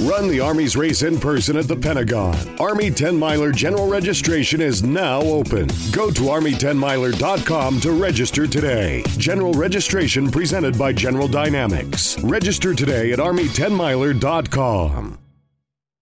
Run the Army's race in person at the Pentagon. Army 10 Miler general registration is now open. Go to Army10miler.com to register today. General registration presented by General Dynamics. Register today at Army10miler.com.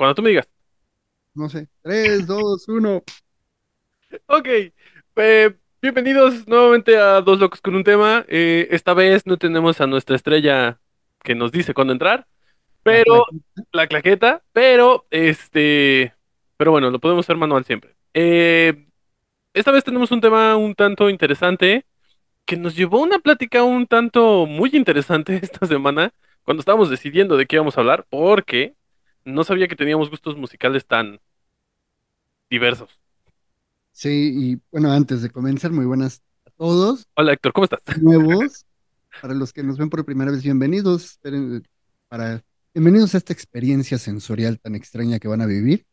Cuando tú me digas. No sé. 3, 2, 1. Ok. eh, bienvenidos nuevamente a Dos Locos con un tema. Eh, esta vez no tenemos a nuestra estrella que nos dice cuándo entrar, pero la claqueta, pero este, pero bueno, lo podemos hacer manual siempre. Eh, esta vez tenemos un tema un tanto interesante que nos llevó a una plática un tanto muy interesante esta semana cuando estábamos decidiendo de qué íbamos a hablar, porque no sabía que teníamos gustos musicales tan diversos. Sí, y bueno, antes de comenzar, muy buenas a todos. Hola Héctor, ¿cómo estás? Nuevos. Para los que nos ven por primera vez, bienvenidos. Para, bienvenidos a esta experiencia sensorial tan extraña que van a vivir.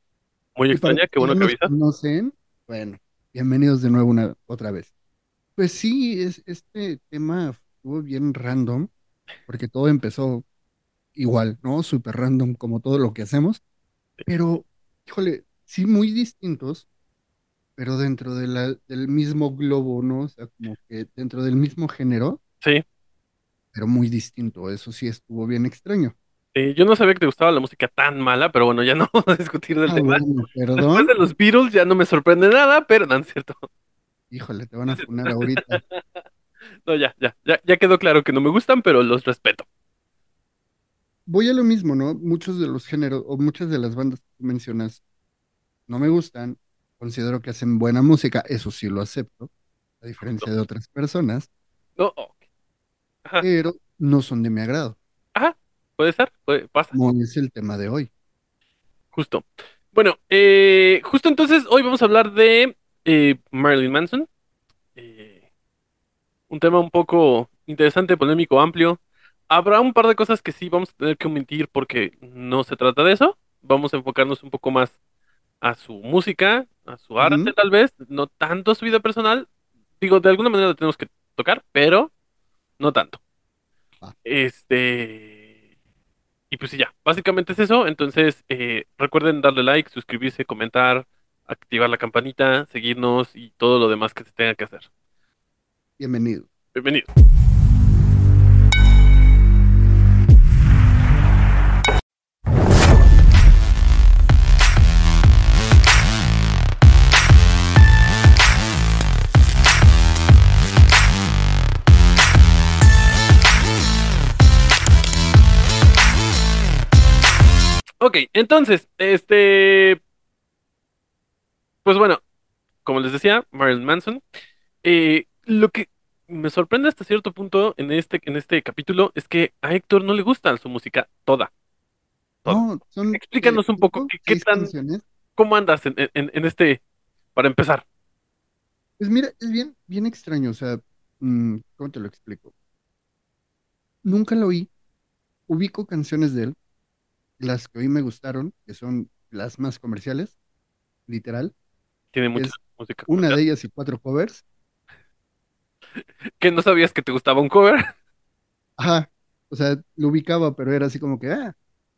Muy Y extraña, qué bueno que avisas. conocen, bueno, bienvenidos de nuevo una otra vez. Pues sí, es, este tema estuvo bien random, porque todo empezó igual, ¿no? Súper random como todo lo que hacemos, pero, híjole, sí muy distintos, pero dentro de la, del mismo globo, ¿no? O sea, como que dentro del mismo género, Sí, pero muy distinto. Eso sí estuvo bien extraño. eh, yo no sabía que te gustaba la música tan mala, pero bueno, ya no vamos a discutir del Ah, tema. bueno, Después de los Beatles ya no me sorprende nada, pero no, no es cierto. Híjole, te van a funar ahorita. No, ya, ya, ya, ya quedó claro que no me gustan, pero los respeto. Voy a lo mismo, ¿no? Muchos de los géneros o muchas de las bandas que mencionas no me gustan. Considero que hacen buena música, eso sí lo acepto, a diferencia de otras personas, No, ok. Ajá, pero no son de mi agrado, ajá, puede ser, puede, pasa, como es el tema de hoy. justo. Bueno, eh, justo entonces hoy vamos a hablar de eh, Marilyn Manson. Eh, un tema un poco interesante, polémico, amplio. Habrá un par de cosas que sí vamos a tener que omitir porque no se trata de eso. Vamos a enfocarnos un poco más a su música, a su arte tal vez, no tanto a su vida personal. Digo, de alguna manera la tenemos que tocar, pero no tanto. Este... Y pues sí, ya, básicamente es eso. Entonces, eh, recuerden darle like, suscribirse, comentar, activar la campanita, seguirnos y todo lo demás que se tenga que hacer. Bienvenido. Bienvenido. Ok, entonces, este... Pues bueno, como les decía, Marilyn Manson. eh, lo que me sorprende hasta cierto punto en este, en este capítulo es que a Héctor no le gusta su música toda. toda. No, son Explícanos eh, un poco qué, tan, canciones. cómo andas en, en- en este, para empezar. Pues mira, es bien, bien extraño, o sea, mm, ¿cómo te lo explico? Nunca lo oí, ubico canciones de él, las que hoy me gustaron, que son las más comerciales, literal, Tiene mucha música una de ellas y cuatro covers. Que no sabías que te gustaba un cover. Ajá, o sea, lo ubicaba, pero era así como que, ah,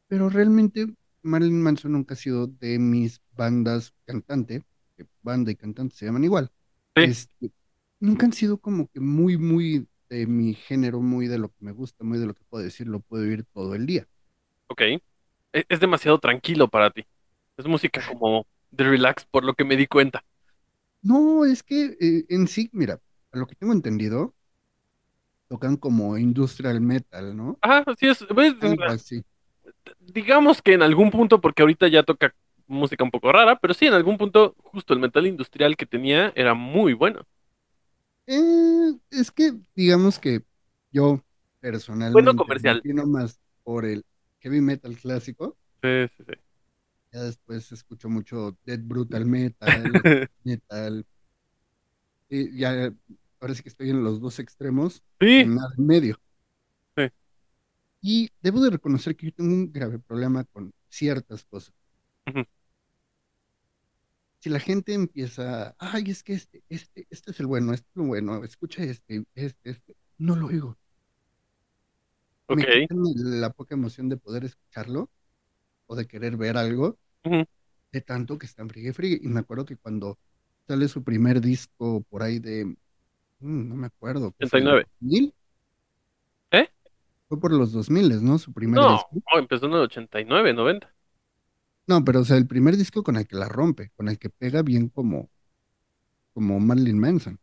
pero realmente Marilyn Manson nunca ha sido de mis bandas cantante, que banda y cantante se llaman igual. Sí. Este, nunca han sido como que muy, muy de mi género, muy de lo que me gusta, muy de lo que puedo decir, lo puedo oír todo el día. Ok. E- Es, demasiado tranquilo para ti. Es música como de relax, por lo que me di cuenta. No, es que eh, en sí, mira, a lo que tengo entendido, tocan como industrial metal, ¿no? Ajá, así es. así. Digamos que en algún punto, porque ahorita ya toca música un poco rara, pero sí, en algún punto, justo el metal industrial que tenía era muy bueno. Eh, es que digamos que yo personalmente me comercial. más por el heavy metal clásico. Sí, sí, sí. Ya después escucho mucho death brutal metal, metal. Y ya parece que estoy en los dos extremos, Sí, en nada en medio. Sí. Y debo de reconocer que yo tengo un grave problema con ciertas cosas. Si la gente empieza, ay, es que este, este, este es el bueno, este es el bueno, escucha este, este, este, no lo oigo. Me la poca emoción de poder escucharlo o de querer ver algo de tanto que están friegue friegue. Y me acuerdo que cuando sale su primer disco por ahí de, mm, no me acuerdo, ¿qué fue? 89. ¿2000? ¿Eh? Fue por los 2000, ¿no? Su primer No, disco. oh, empezó en el 89, 90. No, pero o sea, el primer disco con el que la rompe, con el que pega bien como, como Marilyn Manson.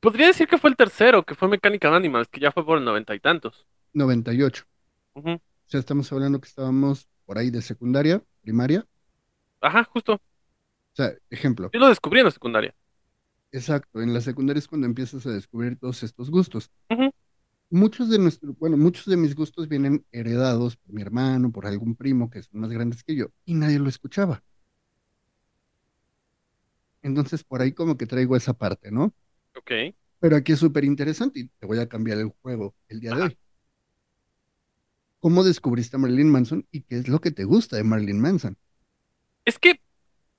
Podría decir que fue el tercero, que fue Mechanical Animals, que ya fue por el noventa y tantos. 98. Ujú. O sea, estamos hablando que estábamos por ahí de secundaria, primaria. Ajá, justo. O sea, ejemplo, Yo lo descubrí en la secundaria. exacto, en la secundaria es cuando empiezas a descubrir todos estos gustos. Muchos de nuestros, bueno, muchos de mis gustos vienen heredados por mi hermano, por algún primo que son más grandes que yo, y nadie lo escuchaba. Entonces, por ahí como que traigo esa parte, ¿no? Ok. Pero aquí es súper interesante y te voy a cambiar el juego el día de hoy. ¿Cómo descubriste a Marilyn Manson y qué es lo que te gusta de Marilyn Manson? Es que,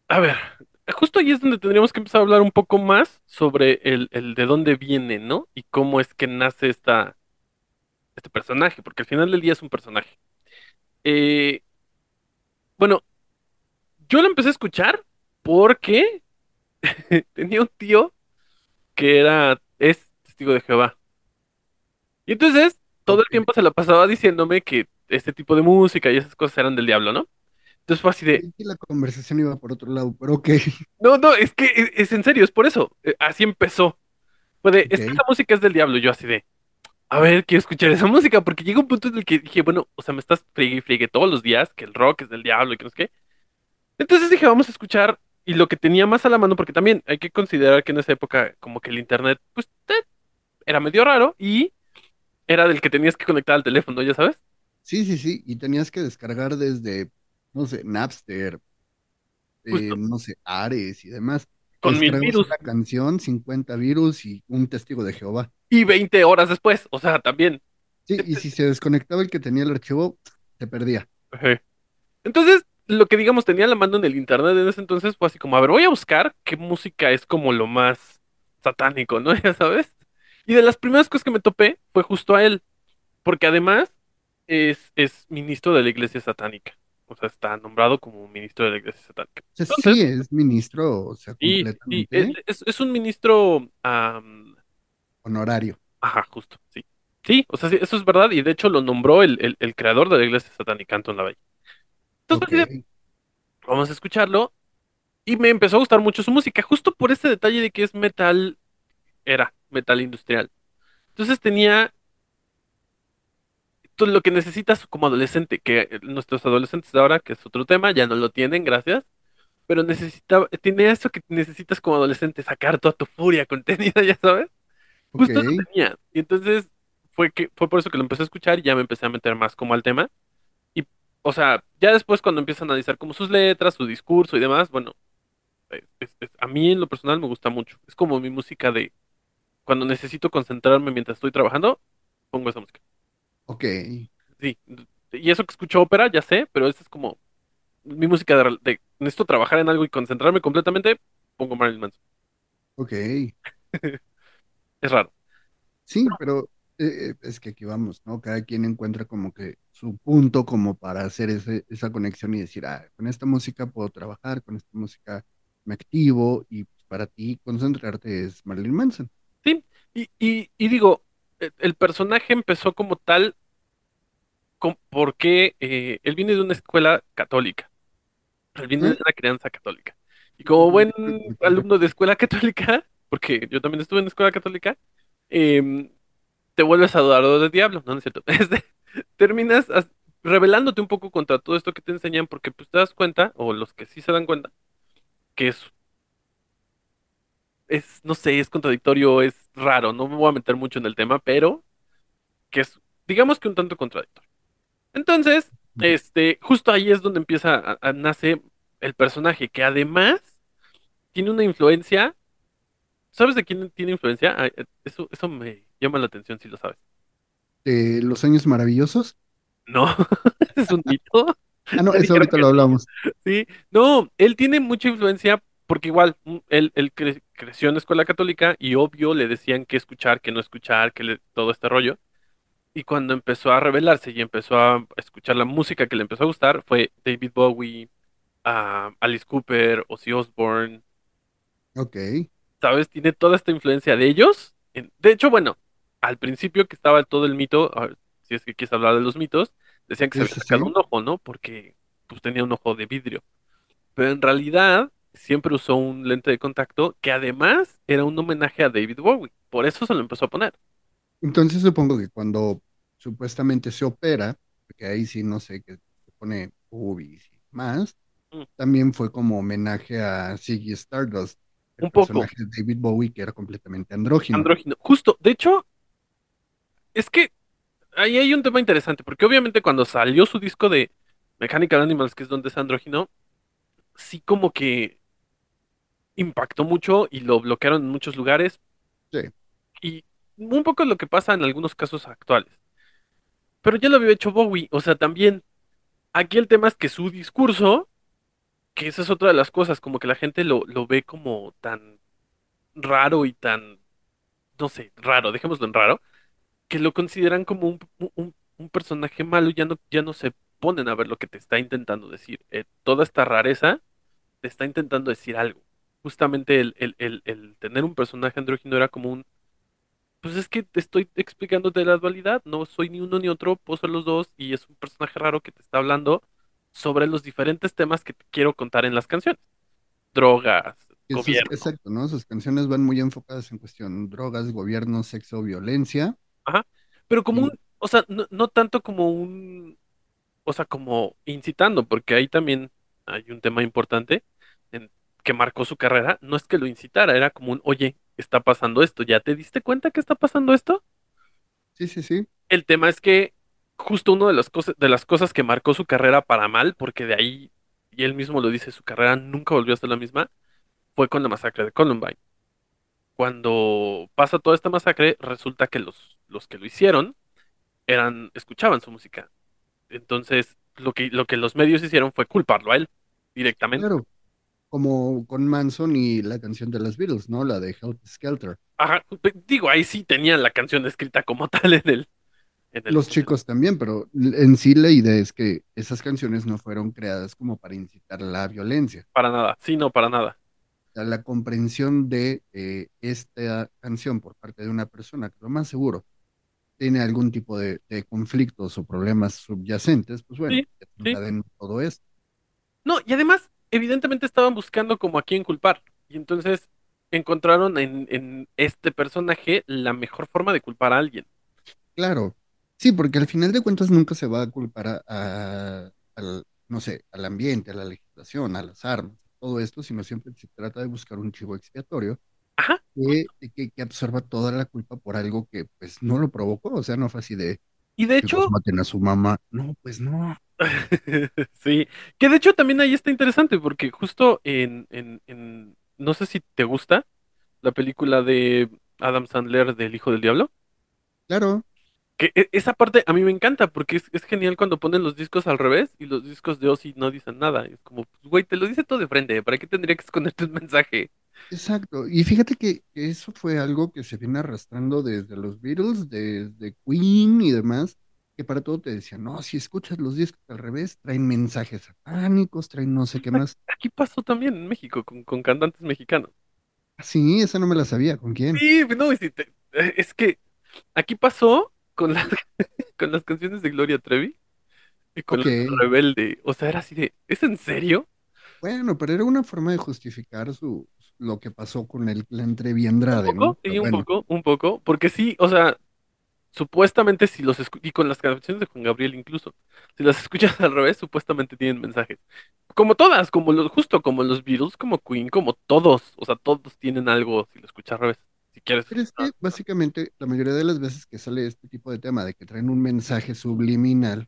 a ver, justo ahí es donde tendríamos que empezar a hablar un poco más sobre el, el de dónde viene, ¿no? Y cómo es que nace esta, este personaje, porque al final del día es un personaje. Eh, bueno, yo lo empecé a escuchar porque tenía un tío que era, es testigo de Jehová. Y entonces, todo el tiempo se la pasaba diciéndome que este tipo de música y esas cosas eran del diablo, ¿no? Entonces fue así de, que la conversación iba por otro lado, pero ok, no, no, es que es, es en serio, es por eso. Eh, Así empezó. Fue de, es que esa música es del diablo. Y yo así de, a ver, quiero escuchar esa música, porque llega un punto en el que dije, bueno, o sea, me estás friegue y friegue todos los días, que el rock es del diablo y que no sé qué. Entonces dije, vamos a escuchar. Y lo que tenía más a la mano, porque también hay que considerar que en esa época, como que el internet, pues, eh, era medio raro y era del que tenías que conectar al teléfono, ya sabes. Sí, sí, sí, y tenías que descargar desde, no sé, Napster, eh, no sé, Ares y demás. con mil virus una canción, 50 virus y un testigo de Jehová. y 20 horas después, o sea, también. Sí, y si se desconectaba el que tenía el archivo, te perdía. Ajá. Entonces, lo que digamos tenía la mano en el internet en ese entonces fue así como, a ver, voy a buscar qué música es como lo más satánico, ¿no? Ya sabes. Y de las primeras cosas que me topé fue justo a él, porque además es, es ministro de la iglesia satánica. O sea, está nombrado como ministro de la iglesia satánica. O sea, Entonces, sí es ministro, o sea, sí, sí, es, completamente es- es un ministro, am, honorario. ajá, justo, sí. Sí, o sea, sí, eso es verdad, y de hecho lo nombró el, el, el creador de la iglesia satánica, Anton LaVey. Entonces, vamos a escucharlo. Y me empezó a gustar mucho su música, justo por ese detalle de que es metal, era metal industrial. Entonces tenía todo lo que necesitas como adolescente, que eh, nuestros adolescentes de ahora, que es otro tema, ya no lo tienen, gracias. Pero necesitaba, tiene eso que necesitas como adolescente, sacar toda tu furia contenida, ya sabes. Justo lo tenía. Y entonces fue que, fue por eso que lo empecé a escuchar y ya me empecé a meter más como al tema. Y, o sea, ya después cuando empiezo a analizar como sus letras, su discurso y demás, bueno, es- es- es- a mí en lo personal me gusta mucho. Es como mi música de cuando necesito concentrarme mientras estoy trabajando, pongo esa música. ok, Sí, y eso que escucho ópera, ya sé, pero esa es como mi música de, de necesito trabajar en algo y concentrarme completamente, pongo Marilyn Manson. ok. Es raro. Sí, pero eh, eh, es que aquí vamos, ¿no? Cada quien encuentra como que su punto como para hacer ese- esa conexión y decir, ah, con esta música puedo trabajar, con esta música me activo y para ti concentrarte es Marilyn Manson. Y, y, y digo, e- el personaje empezó como tal con- porque eh, él viene de una escuela católica. Él viene de una crianza católica. Y como buen alumno de escuela católica, porque yo también estuve en escuela católica, em, te vuelves adorador del diablo, no, no es cierto. Este, terminas as- rebelándote un poco contra todo esto que te enseñan porque pues te das cuenta, o los que sí se dan cuenta, que es, es, no sé, es contradictorio, es raro, no me voy a meter mucho en el tema, pero que es, digamos que un tanto contradictorio. Entonces, este, justo ahí es donde empieza a, a nace el personaje, que además tiene una influencia. ¿Sabes de quién tiene influencia? Ah, eh, Eso, eso me llama la atención si lo sabes. De los años maravillosos. No, es un mito. Ah, no, eso ahorita lo hablamos. Sí, no, él tiene mucha influencia porque igual mm, él, él cre- creció en escuela católica y obvio le decían qué escuchar, qué no escuchar, que le- todo este rollo. Y cuando empezó a rebelarse y empezó a escuchar la música que le empezó a gustar fue David Bowie, ah, Alice Cooper, Ozzy Osbourne, Ok. ¿sabes? Tiene toda esta influencia de ellos. De hecho, bueno, al principio que estaba todo el mito, a ver, si es que quieres hablar de los mitos, decían que se había sacado sí. un ojo, ¿no? Porque pues tenía un ojo de vidrio. Pero en realidad siempre usó un lente de contacto que además era un homenaje a David Bowie. Por eso se lo empezó a poner. Entonces supongo que cuando supuestamente se opera, porque ahí sí no sé qué se pone boobies y más, Mm, también fue como homenaje a Ziggy Stardust, el Un poco de David Bowie que era completamente andrógino. andrógino. Justo, de hecho, es que ahí hay un tema interesante, porque obviamente cuando salió su disco de Mechanical Animals, que es donde es andrógino, sí como que impactó mucho y lo bloquearon en muchos lugares Sí, y un poco lo que pasa en algunos casos actuales. Pero ya lo había hecho Bowie, o sea, también aquí el tema es que su discurso, que esa es otra de las cosas, como que la gente lo, lo ve como tan raro y tan, no sé, raro, dejémoslo en raro, que lo consideran como un, un, un personaje malo y ya no, ya no se ponen a ver lo que te está intentando decir. Eh, toda esta rareza te está intentando decir algo. Justamente el, el, el, el tener un personaje andrógino era como un Pues es que te estoy explicándote la dualidad, no soy ni uno ni otro, puedo ser los dos y es un personaje raro que te está hablando sobre los diferentes temas que te quiero contar en las canciones. Drogas, gobierno, exacto, ¿no? Sus canciones van muy enfocadas en cuestión drogas, gobierno, sexo, violencia. ajá. Pero como un, o sea, no, no tanto como un, o sea, como incitando, porque ahí también hay un tema importante que marcó su carrera, no es que lo incitara, era como un, oye, está pasando esto, ¿ya te diste cuenta que está pasando esto? sí, sí, sí, El tema es que justo una de las cosas, de las cosas que marcó su carrera para mal, porque de ahí, y él mismo lo dice, su carrera nunca volvió a ser la misma, fue con la masacre de Columbine. Cuando pasa toda esta masacre, resulta que los, los que lo hicieron eran, escuchaban su música. Entonces, lo que, lo que los medios hicieron fue culparlo a él directamente. claro. Como con Manson y la canción de los Beatles, ¿no? La de Help Skelter. Ajá, digo, ahí sí tenían la canción escrita como tal en el, en el, Los chicos también, pero en sí la idea es que esas canciones no fueron creadas como para incitar la violencia. para nada, sí, no, para nada. O sea, la comprensión de eh, esta canción por parte de una persona que lo más seguro tiene algún tipo de, de conflictos o problemas subyacentes, pues bueno, Sí, sí. todo esto. No, y además, evidentemente estaban buscando como a quién culpar. Y entonces encontraron en, en este personaje la mejor forma de culpar a alguien. Claro, sí, porque al final de cuentas nunca se va a culpar a, a- al, no sé, al ambiente, a la legislación, a las armas, todo esto, sino siempre se trata de buscar un chivo expiatorio Ajá. que, que, que absorba toda la culpa por algo que pues no lo provocó, o sea, no fue así de, Y de chicos, hecho, maten a su mamá, no, pues no, sí, que de hecho también ahí está interesante porque justo en, en, en, no sé si te gusta la película de Adam Sandler del Hijo del Diablo, claro, que e- esa parte a mí me encanta porque es, es genial cuando ponen los discos al revés y los discos de Ozzy no dicen nada. Es como, pues, güey, te lo dice todo de frente, ¿para qué tendría que esconderte un mensaje? exacto, y fíjate que eso fue algo que se viene arrastrando desde los Beatles, desde Queen y demás, que para todo te decían, no, si escuchas los discos al revés, traen mensajes satánicos, traen no sé qué más. Aquí pasó también en México con, con cantantes mexicanos. Sí, esa no me la sabía, ¿con quién? Sí, no, y si te- eh, es que aquí pasó con las, con las canciones de Gloria Trevi y con Ok, las de Rebelde. O sea, era así de, ¿es en serio? bueno, pero era una forma de justificar su, lo que pasó con el, la Entrevi Un Andrade, poco, ¿no? sí, un bueno, poco, un poco, porque sí, o sea, supuestamente si los y con las canciones de Juan Gabriel incluso, si las escuchas al revés, supuestamente tienen mensajes. Como todas, como los, justo como los Beatles, como Queen, como todos, o sea, todos tienen algo si lo escuchas al revés, si quieres. pero es que básicamente la mayoría de las veces que sale este tipo de tema de que traen un mensaje subliminal,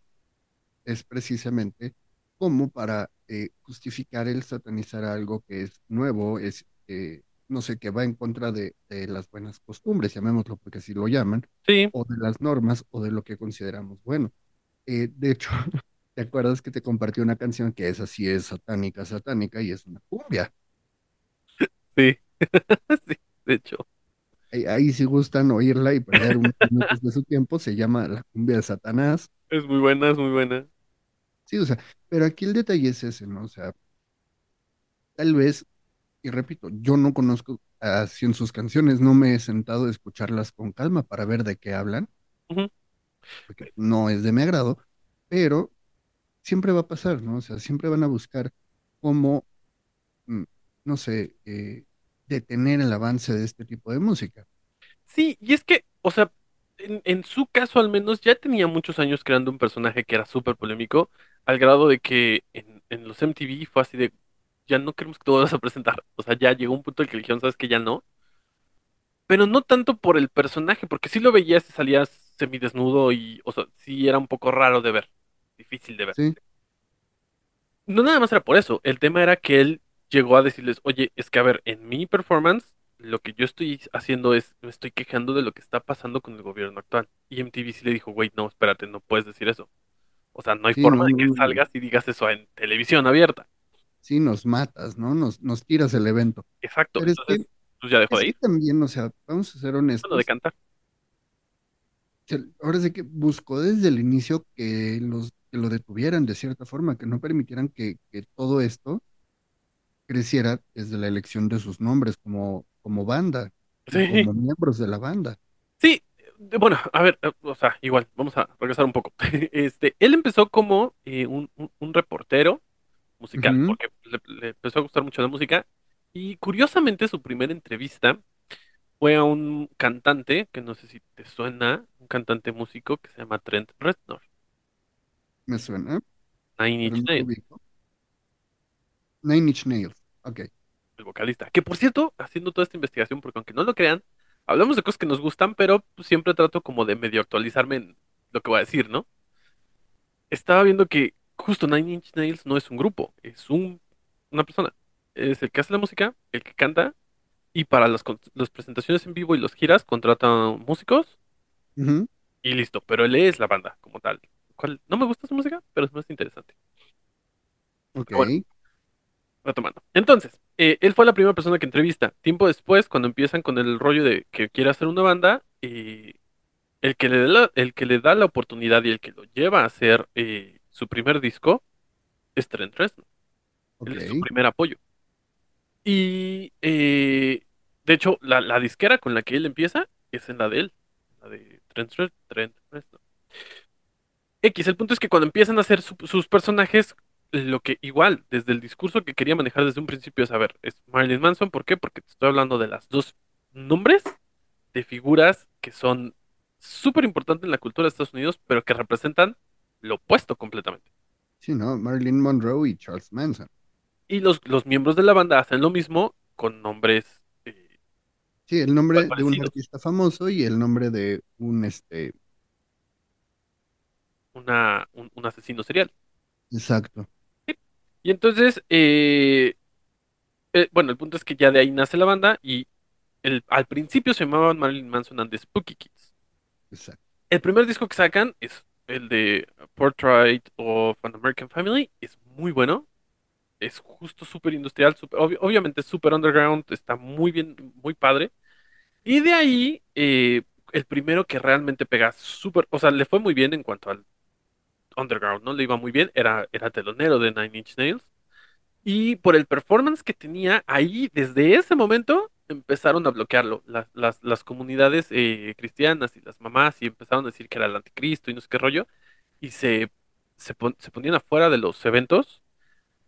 es precisamente como para eh, justificar el satanizar algo que es nuevo, es, eh, no sé, que va en contra de, de las buenas costumbres, llamémoslo porque así lo llaman, Sí, o de las normas o de lo que consideramos bueno. Eh, de hecho, ¿te acuerdas que te compartí una canción que esa sí es satánica, satánica y es una cumbia? sí, sí, de hecho. Ahí, ahí si gustan oírla y perder unos minutos de su tiempo, se llama La cumbia de Satanás. Es muy buena, es muy buena. Sí, o sea, pero aquí el detalle es ese, ¿no? O sea, tal vez, y repito, yo no conozco así en sus canciones, no me he sentado a escucharlas con calma para ver de qué hablan, porque no es de mi agrado, pero siempre va a pasar, ¿no? O sea, siempre van a buscar cómo, mm, no sé, eh, detener el avance de este tipo de música. Sí, y es que, o sea, en, en su caso al menos ya tenía muchos años creando un personaje que era súper polémico, al grado de que en, en los MTV fue así de, ya no queremos que te vuelvas a presentar. O sea, ya llegó un punto en el que dijeron, sabes que ya no. Pero no tanto por el personaje, porque sí lo veías y salías semidesnudo y, o sea, sí era un poco raro de ver, difícil de ver. Sí, No nada más era por eso, el tema era que él llegó a decirles, oye, es que a ver, en mi performance, lo que yo estoy haciendo es, me estoy quejando de lo que está pasando con el gobierno actual. Y MTV sí le dijo, güey, no, espérate, no puedes decir eso. O sea, no hay sí, forma no, de que salgas y digas eso en televisión abierta. Sí nos matas, ¿no? Nos, nos tiras el evento. Exacto, Pero es entonces, que, pues ya dejó de ir, también, o sea, vamos a ser bueno, de honestos, cantar. ahora sí que buscó desde el inicio que los que lo detuvieran de cierta forma, que no permitieran que, que todo esto creciera desde la elección de sus nombres como, como banda Sí, como miembros de la banda. sí, de- bueno, a ver, eh, o sea, igual, vamos a regresar un poco. Este, él empezó como eh, un, un un reportero musical, porque le, le empezó a gustar mucho la música. Y curiosamente su primera entrevista fue a un cantante, que no sé si te suena, un cantante músico que se llama Trent Reznor, me suena, Nine Inch Nails. Nine Inch Nails. Ok. el vocalista. Que por cierto, haciendo toda esta investigación, porque aunque no lo crean, hablamos de cosas que nos gustan, pero siempre trato como de medio actualizarme en lo que voy a decir, ¿no? Estaba viendo que justo Nine Inch Nails no es un grupo, es un, una persona. Es el que hace la música, el que canta Y para las, presentaciones en vivo y las giras contratan músicos y listo. Pero él es la banda como tal. ¿Cuál? No me gusta su música, pero es más interesante. Ok. Bueno, retomando. Entonces, eh, él fue la primera persona que entrevista. Tiempo después, cuando empiezan con el rollo de que quiere hacer una banda, eh, el que le da la, el que le da la oportunidad y el que lo lleva a hacer eh, su primer disco es Trent Reznor. Él es su primer apoyo. Y eh, de hecho, la, la disquera con la que él empieza es en la de él, la de Trent, Re- Trent Reznor. X, el punto es que cuando empiezan a hacer su- sus personajes, lo que igual, desde el discurso que quería manejar desde un principio es, a ver, es Marilyn Manson, ¿por qué? Porque te estoy hablando de las dos nombres de figuras que son súper importantes en la cultura de Estados Unidos, pero que representan lo opuesto completamente. Sí, ¿no? Marilyn Monroe y Charles Manson. Y los, los miembros de la banda hacen lo mismo con nombres eh, Sí, el nombre de un artista famoso y el nombre de un, este, una, un, un asesino serial. exacto. Y entonces, eh, eh, bueno, el punto es que ya de ahí nace la banda y el, al principio se llamaban Marilyn Manson and the Spooky Kids. Exacto. El primer disco que sacan es el de Portrait of an American Family, es muy bueno, es justo súper industrial, súper- obvi- obviamente súper underground, está muy bien, muy padre. Y de ahí, eh, el primero que realmente pega súper, o sea, le fue muy bien en cuanto al underground, ¿no? Le iba muy bien, era, era telonero de Nine Inch Nails. Y por el performance que tenía ahí, desde ese momento empezaron a bloquearlo. Las, las, las comunidades eh, cristianas y las mamás y empezaron a decir que era el anticristo y no sé qué rollo. Y se, se, pon- se ponían afuera de los eventos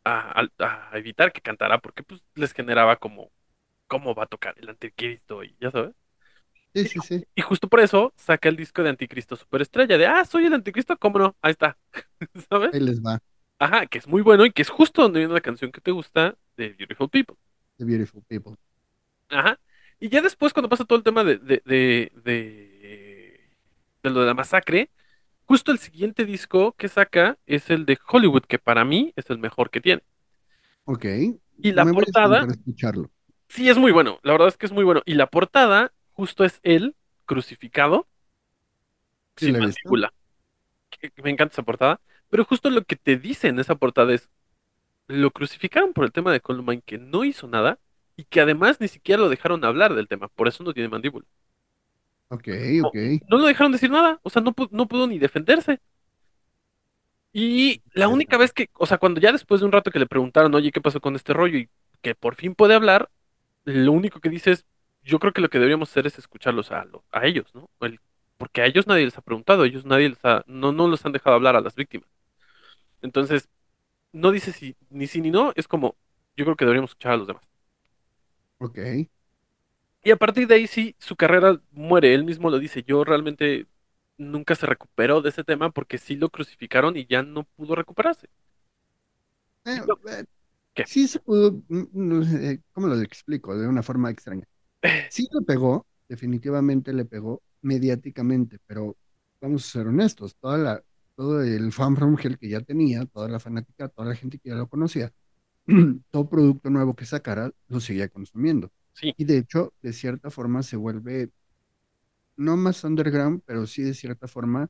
a, a- a evitar que cantara porque pues les generaba como cómo va a tocar el anticristo y ya sabes. Sí, sí, sí. y justo por eso saca el disco de Anticristo Superestrella de, ah, soy el anticristo, ¿cómo no? Ahí está, ¿sabes? Ahí les va. Ajá, que es muy bueno y que es justo donde viene la canción que te gusta de Beautiful People. The Beautiful People. Ajá. Y ya después, cuando pasa todo el tema de, de, de, de, de lo de la masacre, justo el siguiente disco que saca es el de Hollywood, que para mí es el mejor que tiene. Ok. Y la Me portada, a escucharlo. sí es muy bueno, la verdad es que es muy bueno. Y la portada justo es él crucificado Sí, sin mandíbula. Me encanta esa portada, pero justo lo que te dice en esa portada es, lo crucificaron por el tema de Columbine, que no hizo nada, y que además ni siquiera lo dejaron hablar del tema, por eso no tiene mandíbula. Ok, ok. no lo dejaron decir nada, o sea, no, no pudo ni defenderse. Y la única vez que, o sea, cuando ya después de un rato que le preguntaron, oye, ¿qué pasó con este rollo? Y que por fin puede hablar, lo único que dice es, yo creo que lo que deberíamos hacer es escucharlos a, lo- a ellos, ¿no? El- porque a ellos nadie les ha preguntado, a ellos nadie les ha, no, no los han dejado hablar a las víctimas. Entonces, no dice si, ni sí ni no, es como, yo creo que deberíamos escuchar a los demás. Ok. Y a partir de ahí sí, su carrera muere, él mismo lo dice, yo realmente nunca se recuperó de ese tema porque sí lo crucificaron y ya no pudo recuperarse. Eh, No. eh, ¿Qué? sí se pudo, mm, no sé, ¿cómo lo explico? De una forma extraña. Sí le pegó, definitivamente le pegó mediáticamente, pero vamos a ser honestos, toda la, todo el fan from hell que ya tenía, toda la fanática, toda la gente que ya lo conocía, todo producto nuevo que sacara lo seguía consumiendo. Sí, Y de hecho, de cierta forma se vuelve, no más underground, pero sí de cierta forma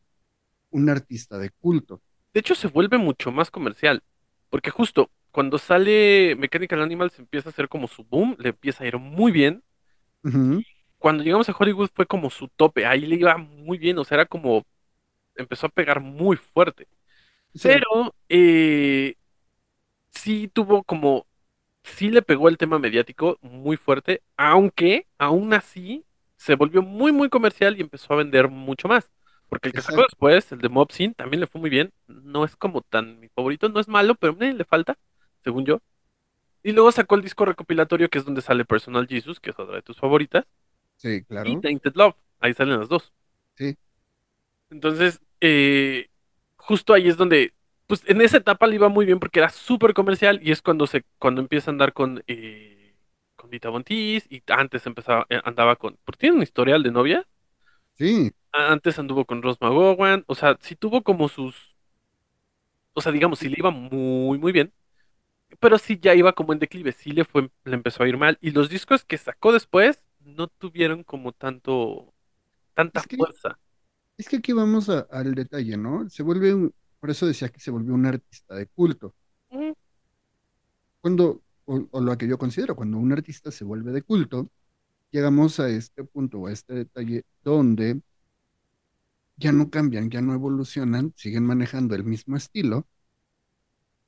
un artista de culto. de hecho se vuelve mucho más comercial, porque justo cuando sale Mechanical Animals empieza a hacer como su boom, le empieza a ir muy bien. Cuando llegamos a Hollywood fue como su tope, ahí le iba muy bien, o sea, era como, empezó a pegar muy fuerte. sí, Pero eh, sí tuvo como, sí le pegó el tema mediático muy fuerte, aunque aún así se volvió muy, muy comercial y empezó a vender mucho más. Porque el que sacó después, el de Mob Scene, también le fue muy bien. No es como tan mi favorito, no es malo, pero eh, le falta, según yo. Y luego sacó el disco recopilatorio, que es donde sale Personal Jesus, que es otra de tus favoritas, Sí, y claro. Tainted Love. Ahí salen las dos. Sí, Entonces, eh, justo ahí es donde, pues en esa etapa le iba muy bien porque era súper comercial y es cuando se, cuando empieza a andar con, eh, con Dita Von Teese y antes empezaba, eh, andaba con, porque tiene un historial de novia, sí, antes anduvo con Rose McGowan, o sea, sí tuvo como sus, o sea, digamos, sí le iba muy, muy bien, pero sí ya iba como en declive, sí le fue, le empezó a ir mal y los discos que sacó después no tuvieron como tanto, tanta Es que, fuerza. es que aquí vamos a- al detalle, ¿no? Se vuelve un, por eso decía que se volvió un artista de culto. Cuando, o, o lo que yo considero, cuando un artista se vuelve de culto, llegamos a este punto o a este detalle donde ya no cambian, ya no evolucionan, siguen manejando el mismo estilo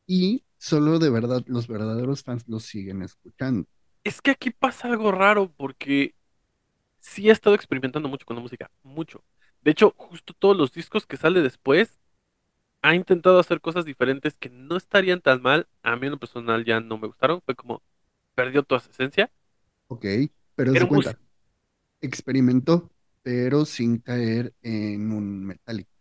y solo de verdad los verdaderos fans los siguen escuchando. Es que aquí pasa algo raro porque sí he estado experimentando mucho con la música, mucho. De hecho, justo todos los discos que sale después ha intentado hacer cosas diferentes que no estarían tan mal. A mí en lo personal ya no me gustaron, fue como perdió toda su esencia. ¿Ok? Pero se cuenta, experimentó, pero sin caer en un metálico.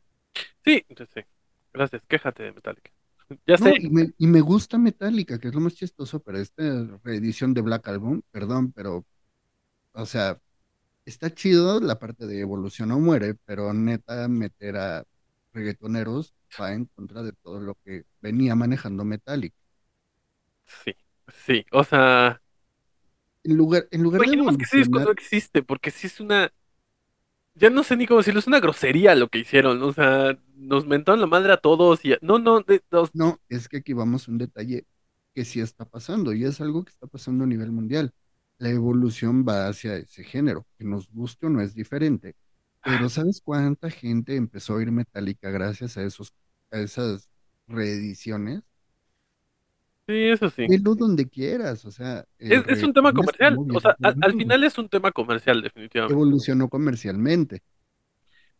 Sí, entonces sí. Gracias, quéjate de Metallica. Ya No, sé, y me, y me gusta Metallica, que es lo más chistoso, pero esta reedición de Black Album, perdón, pero, o sea, está chido la parte de Evolución o Muere, pero neta, meter a reggaetoneros va en contra de todo lo que venía manejando Metallica. sí, sí. O sea, En lugar, en lugar de que ese disco no existe, porque sí es una. Ya no sé ni cómo decirlo, es una grosería lo que hicieron. O sea, nos mentaron la madre a todos y. No, no, de, los- no, es que aquí vamos a un detalle que sí está pasando, y es algo que está pasando a nivel mundial. La evolución va hacia ese género, que nos guste o no es diferente. Pero ¿sabes cuánta gente empezó a oír Metallica gracias a esos, a esas reediciones? Sí, eso sí. Velo donde quieras, o sea, Es, es un tema comercial. O sea, al, final es un tema comercial, definitivamente. Evolucionó comercialmente.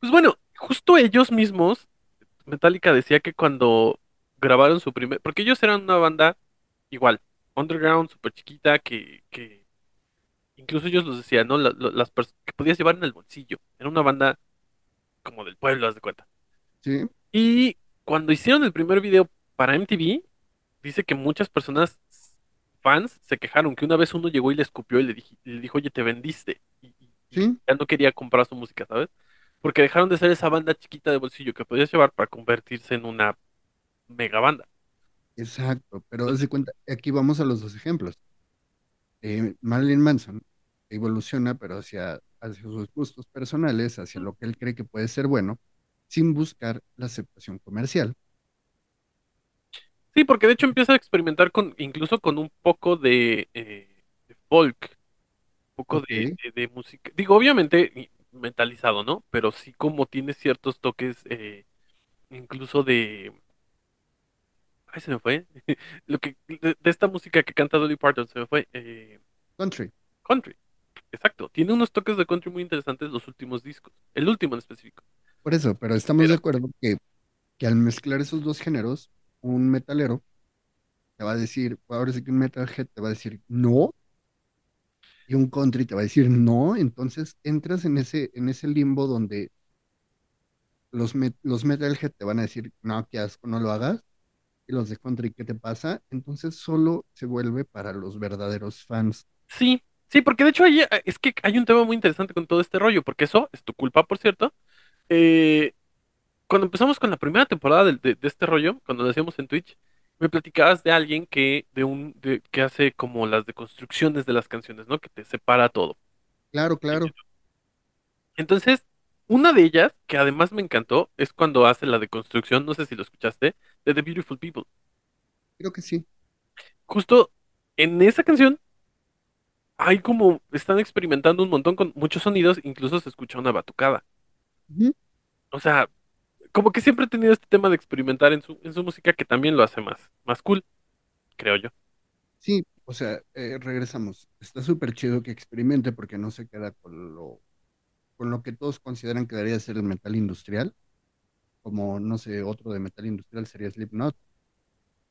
Pues bueno, justo ellos mismos, Metallica decía que cuando grabaron su primer. Porque ellos eran una banda igual, underground, súper chiquita, que, que incluso ellos los decían, ¿no? La- la- las que podías llevar en el bolsillo. Era una banda como del pueblo, haz de cuenta. ¿Sí? Y cuando hicieron el primer video para MTV, dice que muchas personas, fans, se quejaron que una vez uno llegó y le escupió y le, dije- le dijo, oye, te vendiste. Y, ya no quería comprar su música, ¿sabes? porque dejaron de ser esa banda chiquita de bolsillo que podías llevar para convertirse en una mega banda. Exacto, pero de cuenta, aquí vamos a los dos ejemplos. Eh, Marilyn Manson evoluciona, pero hacia, hacia sus gustos personales, hacia lo que él cree que puede ser bueno, sin buscar la aceptación comercial. sí, porque de hecho empieza a experimentar con, incluso con un poco de, eh, de folk, un poco de, de- de música. Digo, obviamente metalizado, ¿no? Pero sí como tiene ciertos toques, eh, incluso de, ay, se me fue, lo que, de, de esta música que canta Dolly Parton, se me fue, eh, country, country. Exacto, tiene unos toques de country muy interesantes los últimos discos, el último en específico. Por eso, pero estamos de acuerdo que, que al mezclar esos dos géneros, un metalero te va a decir, ahora sí que un metalhead te va a decir no, y un country te va a decir no, entonces entras en ese, en ese limbo donde los, met- los metalhead te van a decir, no, qué asco, no lo hagas, y los de country, ¿qué te pasa? Entonces solo se vuelve para los verdaderos fans. sí, sí, porque de hecho hay, eh, es que hay un tema muy interesante con todo este rollo, porque eso es tu culpa, por cierto. Eh, cuando empezamos con la primera temporada de, de este rollo, cuando lo hacíamos en Twitch, me platicabas de alguien que, de un, de- que hace como las deconstrucciones de las canciones, ¿no? Que te separa todo. Claro, claro, Entonces, una de ellas, que además me encantó, es cuando hace la deconstrucción, no sé si lo escuchaste, de The Beautiful People. creo que sí. Justo en esa canción hay como, están experimentando un montón con muchos sonidos, incluso se escucha una batucada. O sea, como que siempre he tenido este tema de experimentar en su, en su música que también lo hace más, más cool, creo yo. Sí, o sea, eh, regresamos. Está súper chido que experimente porque no se queda con lo, con lo que todos consideran que debería ser el metal industrial, como, no sé, otro de metal industrial sería Slipknot,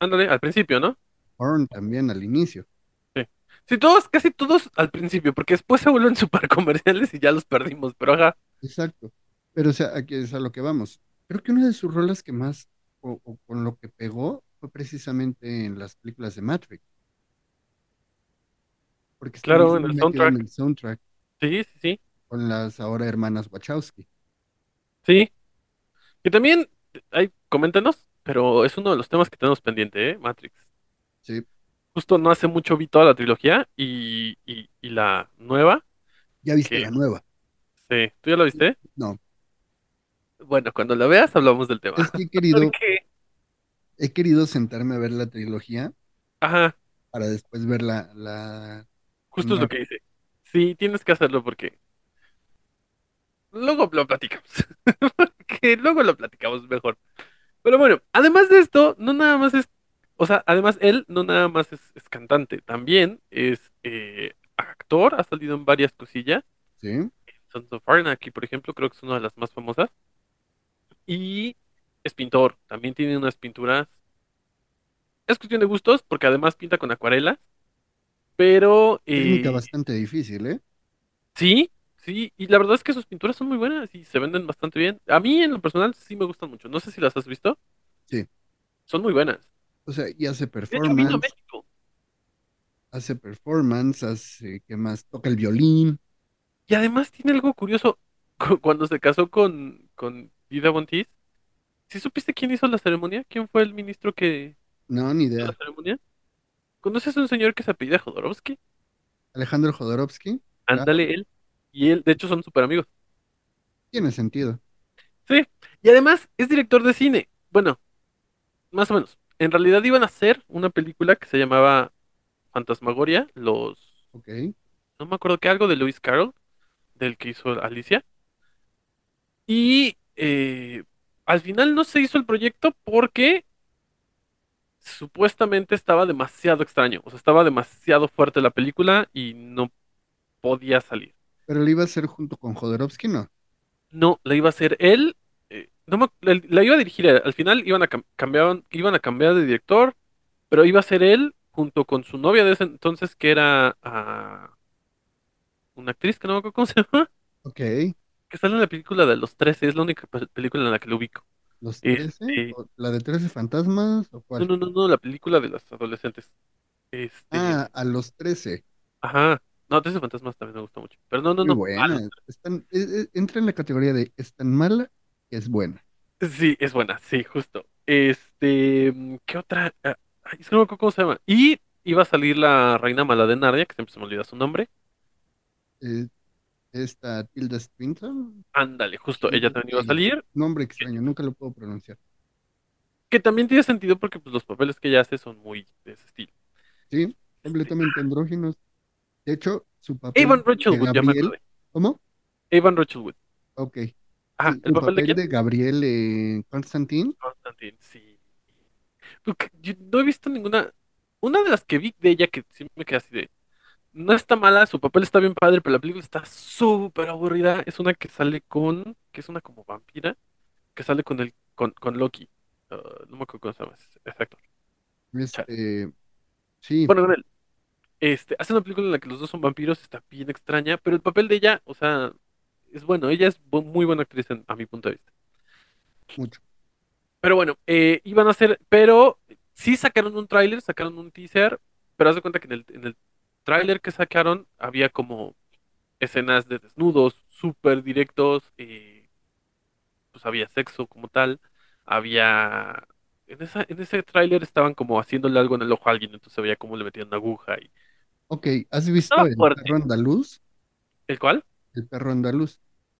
Ándale, al principio, ¿no? Korn también al inicio. Sí. Sí, todos, casi todos al principio, porque después se vuelven súper comerciales y ya los perdimos, pero ajá. Exacto. Pero, o sea, aquí es a lo que vamos. Creo que una de sus rolas que más, o, o con lo que pegó, fue precisamente en las películas de Matrix, porque Claro, en el en soundtrack. el soundtrack Sí, sí, sí. con las ahora hermanas Wachowski. Sí. Y también, ahí, coméntanos, pero es uno de los temas que tenemos pendiente, ¿eh? Matrix. Sí. Justo no hace mucho vi toda la trilogía y, y, y la nueva, ¿Ya viste que la nueva? sí, ¿tú ya la viste? No. Bueno, cuando la veas hablamos del tema. Es que he querido, Porque, he querido sentarme a ver la trilogía ajá, para después ver la, la justo es lo que dice. Sí, tienes que hacerlo porque luego lo platicamos. Que luego lo platicamos mejor. Pero bueno, además de esto, no nada más es, o sea, además él no nada más es, es cantante, también es eh, actor, ha salido en varias cosillas. ¿Sí? Sons of Anarchy, por ejemplo, creo que es una de las más famosas. Pintor, también tiene unas pinturas. Es cuestión de gustos, porque además pinta con acuarela, pero Técnica eh, bastante difícil, ¿eh? sí, sí, y la verdad es que sus pinturas son muy buenas y se venden bastante bien. A mí en lo personal sí me gustan mucho, no sé si las has visto, Sí. son muy buenas. O sea, y hace De hecho, vino a performance, México. hace performance, hace, ¿qué más? Toca el violín. Y además tiene algo curioso. cu- Cuando se casó con, con Dida Bontis, ¿sí supiste quién hizo la ceremonia? ¿Quién fue el ministro que No, ni hizo la idea. ceremonia? ¿Conoces a un señor que se apellida Jodorowsky? Alejandro Jodorowsky, claro, Ándale él. Y él, de hecho, son súper amigos. tiene sentido. Sí. Y además es director de cine. Bueno, más o menos. En realidad iban a hacer una película que se llamaba Fantasmagoria. Los. Ok. No me acuerdo qué, algo de Lewis Carroll, del que hizo Alicia. Y eh, al final no se hizo el proyecto porque supuestamente estaba demasiado extraño. O sea, estaba demasiado fuerte la película y no podía salir. Pero lo iba a hacer junto con Jodorowsky, ¿no? No, la iba a hacer él. eh, no me- la, la iba a dirigir él. Al final iban a cam- iban a cambiar de director, pero iba a ser él junto con su novia de ese entonces, que era ah, una actriz que no me acuerdo cómo se llama, Ok. Que sale en la película de los 13, es la única pe- película en la que lo ubico. ¿Los 13? Este, ¿O ¿La de 13 fantasmas o no, cuál? no, no, no, la película de los adolescentes. Este, Ah, a los 13. ajá. No, Trece Fantasmas también me gusta mucho. Pero no, no, Muy no. buena. Alf. Es tan- es- es- entra en la categoría de es tan mala que es buena. Sí, es buena, sí, justo. Este, mm, ¿qué otra? Ah, Ay, es que no me acuerdo cómo se llama. Y iba a salir la reina mala de Narnia, que siempre se me olvida su nombre. Eh, esta Tilda Swinton, Ándale, justo, ella también iba a salir. nombre extraño, nunca lo puedo pronunciar. Que también tiene sentido porque pues, los papeles que ella hace son muy de ese estilo. Sí, completamente andróginos. De hecho, su papel Avon de Rachel Wood, ya me Gabriel. ¿cómo? Avon Rachel Wood. Ok. Ah, Sí, ¿el papel de? Gabriel en Constantine, Constantine, sí. Porque yo no he visto ninguna. Una de las que vi de ella que sí me quedé así de. No está mala, su papel está bien padre, pero la película está súper aburrida. Es una que sale con. que es una como vampira. Que sale con el. con, con Loki. Ah, no me acuerdo cómo se llama ese actor. este, sí, Bueno, con él. Este, hace una película en la que los dos son vampiros, está bien extraña, pero el papel de ella, o sea, es bueno. Ella es bu- muy buena actriz en- a mi punto de vista. mucho. Pero bueno, eh, iban a hacer, pero sí sacaron un tráiler, sacaron un teaser, pero haz de cuenta que en el, en el tráiler que sacaron había como escenas de desnudos súper directos, eh, pues había sexo como tal, había... En, esa, en ese tráiler estaban como haciéndole algo en el ojo a alguien, entonces se veía cómo le metían una aguja y... Ok, ¿has visto el fuerte. perro andaluz? ¿El cual? El perro andaluz.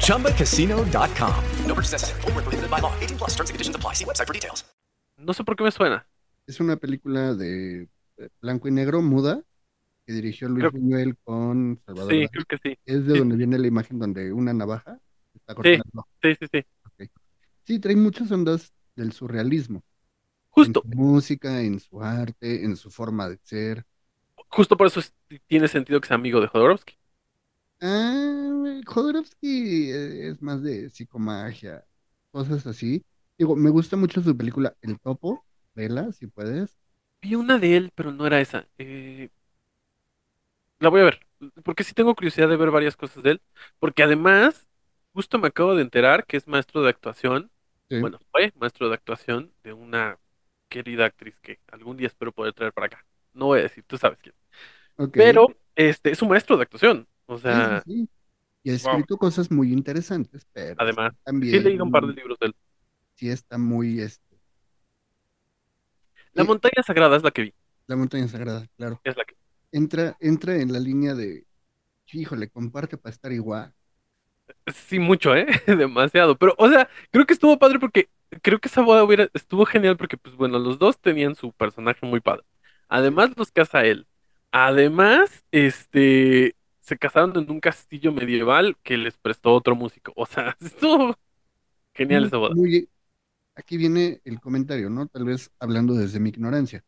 ChumbaCasino.com. No purchase necessary. Void where prohibited by law. 18 plus terms and conditions apply. See website for details. No sé por qué me suena. Es una película de eh, blanco y negro, muda, que dirigió Luis Creo- Buñuel con Salvador Sí, creo que sí. Es de sí. donde viene la imagen donde una navaja está cortando. Sí, sí, sí. Sí, trae muchas ondas del surrealismo. Justo, En su música, en su arte, en su forma de ser. justo por eso es- tiene sentido que sea amigo de Jodorowsky. Ah, Jodorowsky eh, es más de psicomagia, cosas así. Digo, me gusta mucho su película El Topo, vela, si puedes. Vi una de él, pero no era esa. Eh, la voy a ver, porque sí tengo curiosidad de ver varias cosas de él, porque además, justo me acabo de enterar que es maestro de actuación, Sí. bueno, fue maestro de actuación de una querida actriz que algún día espero poder traer para acá. No voy a decir, tú sabes quién. Ok. Pero, este, es un maestro de actuación, o Sí, sea, sí, sí. Y ha wow. escrito cosas muy interesantes, pero además, sí también he leído un par de libros de él. sí está muy este, La Sí. montaña sagrada es la que vi, La montaña sagrada, claro. es la que Entra, entra en la línea de, híjole, comparte para estar igual. Sí, mucho, ¿eh? Demasiado. Pero, o sea, creo que estuvo padre porque creo que esa boda hubiera, estuvo genial porque, pues bueno, los dos tenían su personaje muy padre. Además, los casa él. Además, este, se casaron en un castillo medieval que les prestó otro músico. O sea, estuvo genial esa boda. aquí viene el comentario, ¿no? Tal vez hablando desde mi ignorancia.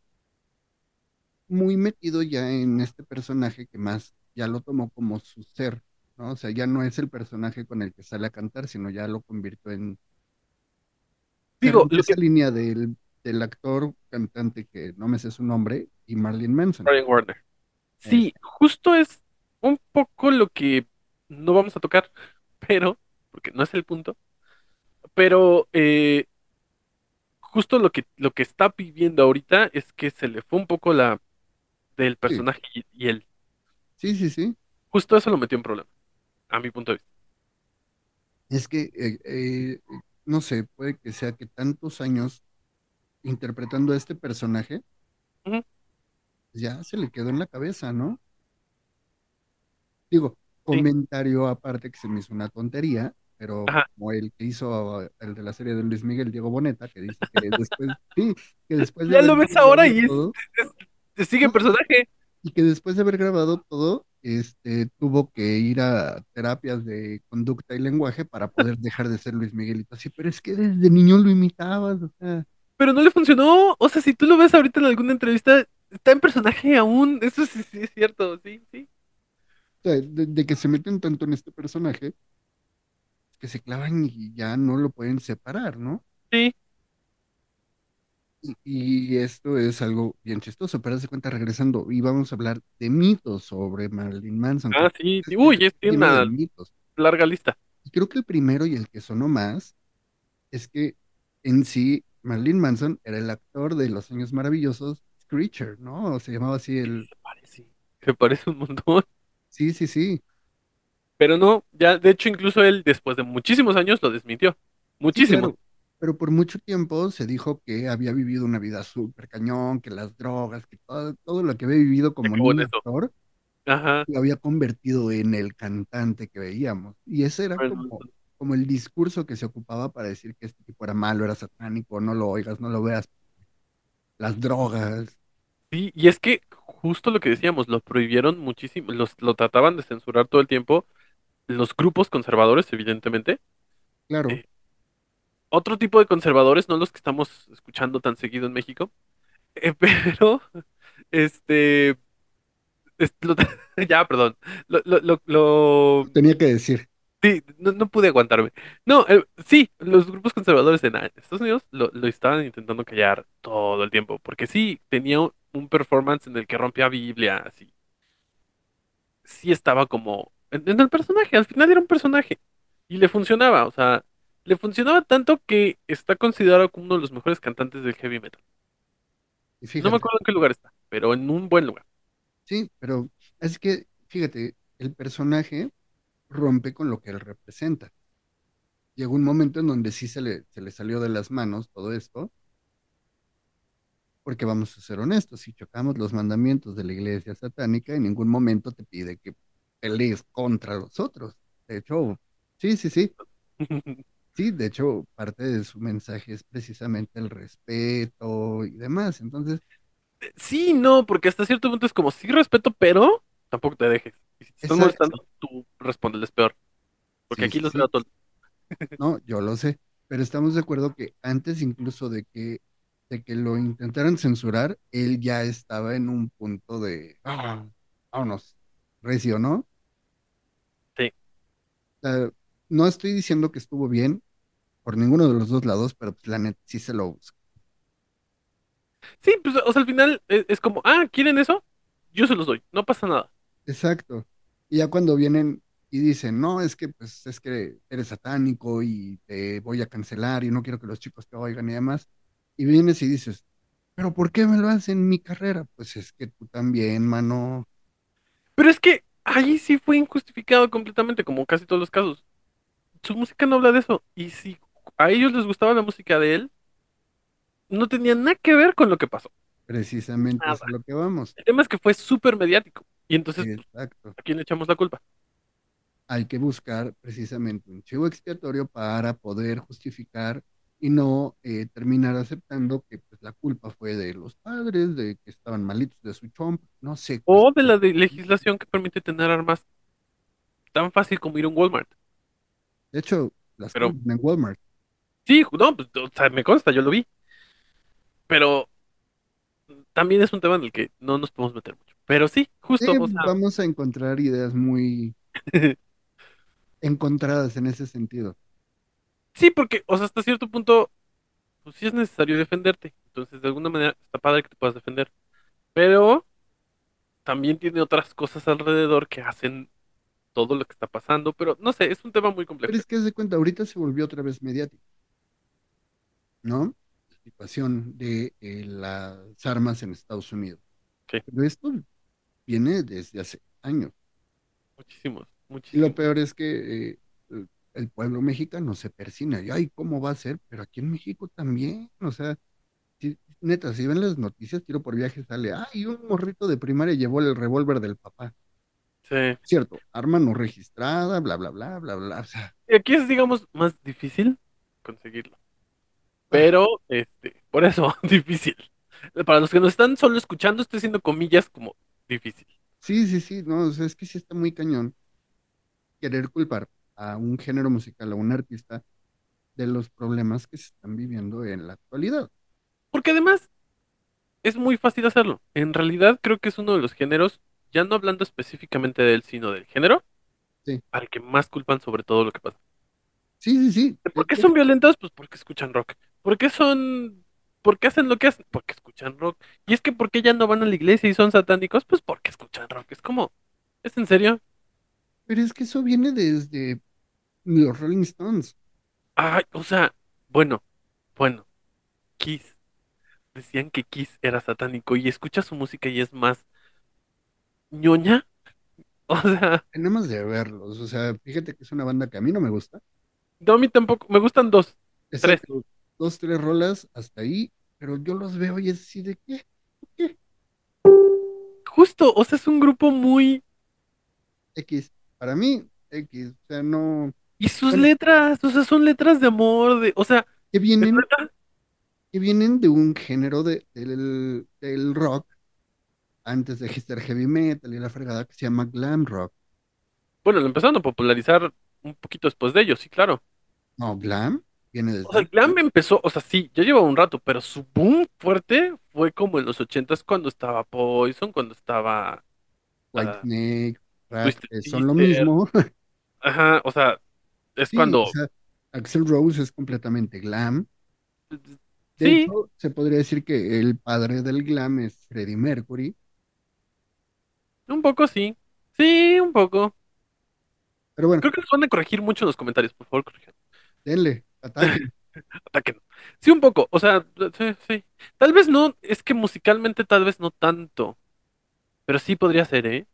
Muy metido ya en este personaje que más ya lo tomó como su ser, ¿no? O sea, ya no es el personaje con el que sale a cantar, sino ya lo convirtió en Digo, esa que línea del, del actor cantante que no me sé su nombre y Marilyn Manson. Brian Warner. Sí, justo es un poco lo que no vamos a tocar, pero, porque no es el punto, pero eh, justo lo que, lo que está viviendo ahorita es que se le fue un poco la del personaje y, y él. Sí, sí, sí. Justo eso lo metió en problema, a mi punto de vista. Es que, eh, eh, no sé, puede que sea que tantos años interpretando a este personaje, ya se le quedó en la cabeza, ¿no? Digo, comentario aparte que se me hizo una tontería, pero Ajá. como el que hizo el de la serie de Luis Miguel, Diego Boneta, que dice que después, sí, que después de Ya lo ves ahora y es- sigue el personaje. y que después de haber grabado todo, este, tuvo que ir a terapias de conducta y lenguaje para poder dejar de ser Luis Miguelito. Así, pero es que desde niño lo imitabas, o sea, Pero no le funcionó. O sea, si tú lo ves ahorita en alguna entrevista, está en personaje aún. Eso sí, sí es cierto. Sí, sí. Sea, de, de que se meten tanto en este personaje que se clavan y ya no lo pueden separar, ¿no? Sí. Y, y esto es algo bien chistoso, pero haz de cuenta regresando, y vamos a hablar de mitos sobre Marilyn Manson. Ah, sí. sí. Uy, es una mitos. larga lista. Y creo que el primero y el que sonó más es que en sí Marilyn Manson era el actor de Los Años Maravillosos, Screecher, ¿no? Se llamaba así el... Se parece. Se parece un montón. Sí, sí, sí. Pero no, ya, de hecho, incluso él, después de muchísimos años, lo desmintió. Sí, Muchísimo. claro. Pero por mucho tiempo se dijo que había vivido una vida súper cañón, que las drogas, que todo, todo lo que había vivido como niño eso. actor Ajá. lo había convertido en el cantante que veíamos. Y ese era como, como el discurso que se ocupaba para decir que este tipo era malo, era satánico, no lo oigas, no lo veas. Las drogas, Sí, y es que justo lo que decíamos, lo prohibieron muchísimo, los, lo trataban de censurar todo el tiempo. Los grupos conservadores, evidentemente. claro. Eh, Otro tipo de conservadores, no los que estamos escuchando tan seguido en México. eh, pero, este, lo- ya, perdón. Lo, lo, lo, lo- Tenía que decir. Sí, no, no pude aguantarme. No, eh, sí, los grupos conservadores en ah, Estados Unidos lo, lo estaban intentando callar todo el tiempo, porque sí, tenía un, performance en el que rompía Biblia, así. Sí estaba como en, en el personaje, al final era un personaje y le funcionaba, o sea, le funcionaba tanto que está considerado como uno de los mejores cantantes del heavy metal. Y No me acuerdo en qué lugar está, pero en un buen lugar. sí, pero es que, fíjate, el personaje rompe con lo que él representa. Llegó un momento en donde sí se le, se le salió de las manos todo esto, porque vamos a ser honestos, si chocamos los mandamientos de la iglesia satánica, en ningún momento te pide que pelees contra los otros. De hecho, sí, sí, sí, sí, de hecho, parte de su mensaje es precisamente el respeto y demás. Entonces, Sí, no, porque hasta cierto punto es como, sí respeto, pero tampoco te dejes. Y si te están molestando, tú respondeles peor. Porque Sí, aquí los sí. veo a todos. No, yo lo sé, pero estamos de acuerdo que antes incluso de que, de que lo intentaran censurar, él ya estaba en un punto de, ah, vámonos, recio, ¿no? Sí. O sea, no estoy diciendo que estuvo bien por ninguno de los dos lados, pero pues la neta sí se lo busca. Sí, pues, o sea, al final es, es como, ah, ¿quieren eso? Yo se los doy, no pasa nada. Exacto. Y ya cuando vienen y dicen, no, es que pues es que eres satánico y te voy a cancelar y no quiero que los chicos te oigan y demás. Y vienes y dices, pero ¿por qué me lo hacen en mi carrera? Pues es que tú también, mano. Pero es que ahí sí fue injustificado completamente, como casi todos los casos. Su música no habla de eso. Y si a ellos les gustaba la música de él, no tenía nada que ver con lo que pasó. Precisamente es a lo que vamos. El tema es que fue súper mediático. Y entonces, pues, Exacto. ¿a quién le echamos la culpa? Hay que buscar precisamente un chivo expiatorio para poder justificar y no eh, terminar aceptando que pues, la culpa fue de los padres, de que estaban malitos de su chomp, no sé. O de la de legislación que permite tener armas tan fácil como ir a un Walmart. De hecho, las Pero- en Walmart. Sí, no, pues, o sea, me consta, yo lo vi. Pero también es un tema en el que no nos podemos meter mucho. Pero sí, justo, Sí, o sea, vamos a encontrar ideas muy encontradas en ese sentido. Sí, porque, o sea, hasta cierto punto, pues sí es necesario defenderte. Entonces, de alguna manera, está padre que te puedas defender. Pero también tiene otras cosas alrededor que hacen todo lo que está pasando. Pero no sé, es un tema muy complejo. Pero es que haz de cuenta, ahorita se volvió otra vez mediático, ¿no? La situación de eh, las armas en Estados Unidos. Pero esto viene desde hace años. Muchísimos, Y lo peor es que eh, el- pueblo mexicano se persina. Y, ay, ¿cómo va a ser? Pero aquí en México también. O sea, si- neta, si ven las noticias, tiro por viaje, sale, ay, un morrito de primaria llevó el revólver del papá. Sí. Cierto, arma no registrada, bla, bla, bla, bla, bla. O sea, Y aquí es, digamos, más difícil conseguirlo. Pero, este, por eso, difícil. Para los que nos están solo escuchando, estoy haciendo comillas como difícil. sí, sí, sí, no, o sea, es que sí está muy cañón querer culpar a un género musical, a un artista, de los problemas que se están viviendo en la actualidad. Porque además, es muy fácil hacerlo. En realidad, creo que es uno de los géneros, ya no hablando específicamente de él, sino del género, Sí. al que más culpan sobre todo lo que pasa. Sí, sí, sí. ¿Por qué son violentos? Pues porque escuchan rock. ¿Por qué son... ¿Por qué hacen lo que hacen? Porque escuchan rock. Y es que ¿por qué ya no van a la iglesia y son satánicos? Pues porque escuchan rock. Es como... ¿Es en serio? Pero es que eso viene desde los Rolling Stones. Ay, o sea, bueno, bueno. Kiss. Decían que Kiss era satánico y escucha su música y es más ñoña. O sea, Tenemos de verlos. O sea, fíjate que es una banda que a mí no me gusta. no, a mí tampoco. Me gustan dos. Exacto, dos, tres rolas hasta ahí, pero yo los veo y es así de qué. Justo, o sea, es un grupo muy... X. Para mí, X. O sea, no. Y sus Bueno. letras, o sea, son letras de amor, de... O sea, Que ¿es vienen, que vienen de un género de, del, del rock antes de ser heavy metal y la fregada que se llama glam rock. Bueno, lo empezaron a popularizar un poquito después de ellos, sí, claro. No, glam viene desde O sea, el glam empezó, o sea, sí, ya llevaba un rato, pero su boom fuerte fue como en los ochentas cuando estaba Poison, cuando estaba... White Snake, Eh, son lo Sister. mismo. Ajá, o sea, es Sí, cuando... o sea, Axel Rose es completamente glam. De Sí, hecho, se podría decir que el padre del glam es Freddie Mercury. un poco sí. Sí, un poco. Pero bueno, Creo que nos van a corregir mucho en los comentarios, por favor, corrijan. denle, ataquen. Ataquen. Sí, un poco, o sea, sí, sí. Tal vez no, es que musicalmente tal vez no tanto, pero sí podría ser, ¿eh?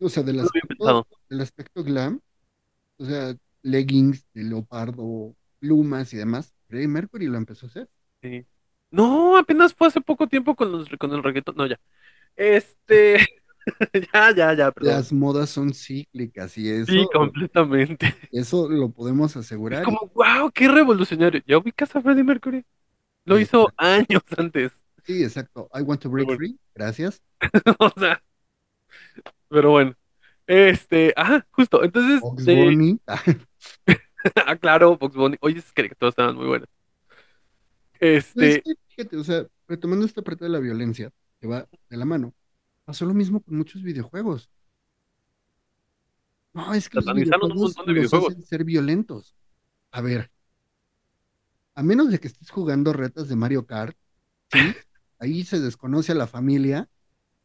O sea, del aspecto, del aspecto glam, o sea, leggings de leopardo, plumas y demás, Freddie Mercury lo empezó a hacer. Sí. No, apenas fue hace poco tiempo con los, con el reggaetón. No, ya. Este, ya, ya, ya, perdón. Las modas son cíclicas y eso, Sí, completamente. eso lo podemos Es asegurar. como, wow, qué revolucionario. ¿Ya ubicas a Freddie Mercury? Lo Sí, hizo años antes. Sí, exacto. I want to break free. Gracias. O sea, pero bueno. Este, ajá, justo. Entonces, eh, Bunny. ah, claro, Box Bunny. Oye, esas caricaturas estaban muy buenas. Pues Este, es que, fíjate, o sea, retomando esta parte de la violencia que va de la mano, pasó lo mismo con muchos videojuegos. No, es que los un videojuegos montón de los videojuegos. hacen ser violentos. A ver, a menos de que estés jugando retas de Mario Kart, ¿sí? Ahí se desconoce a la familia,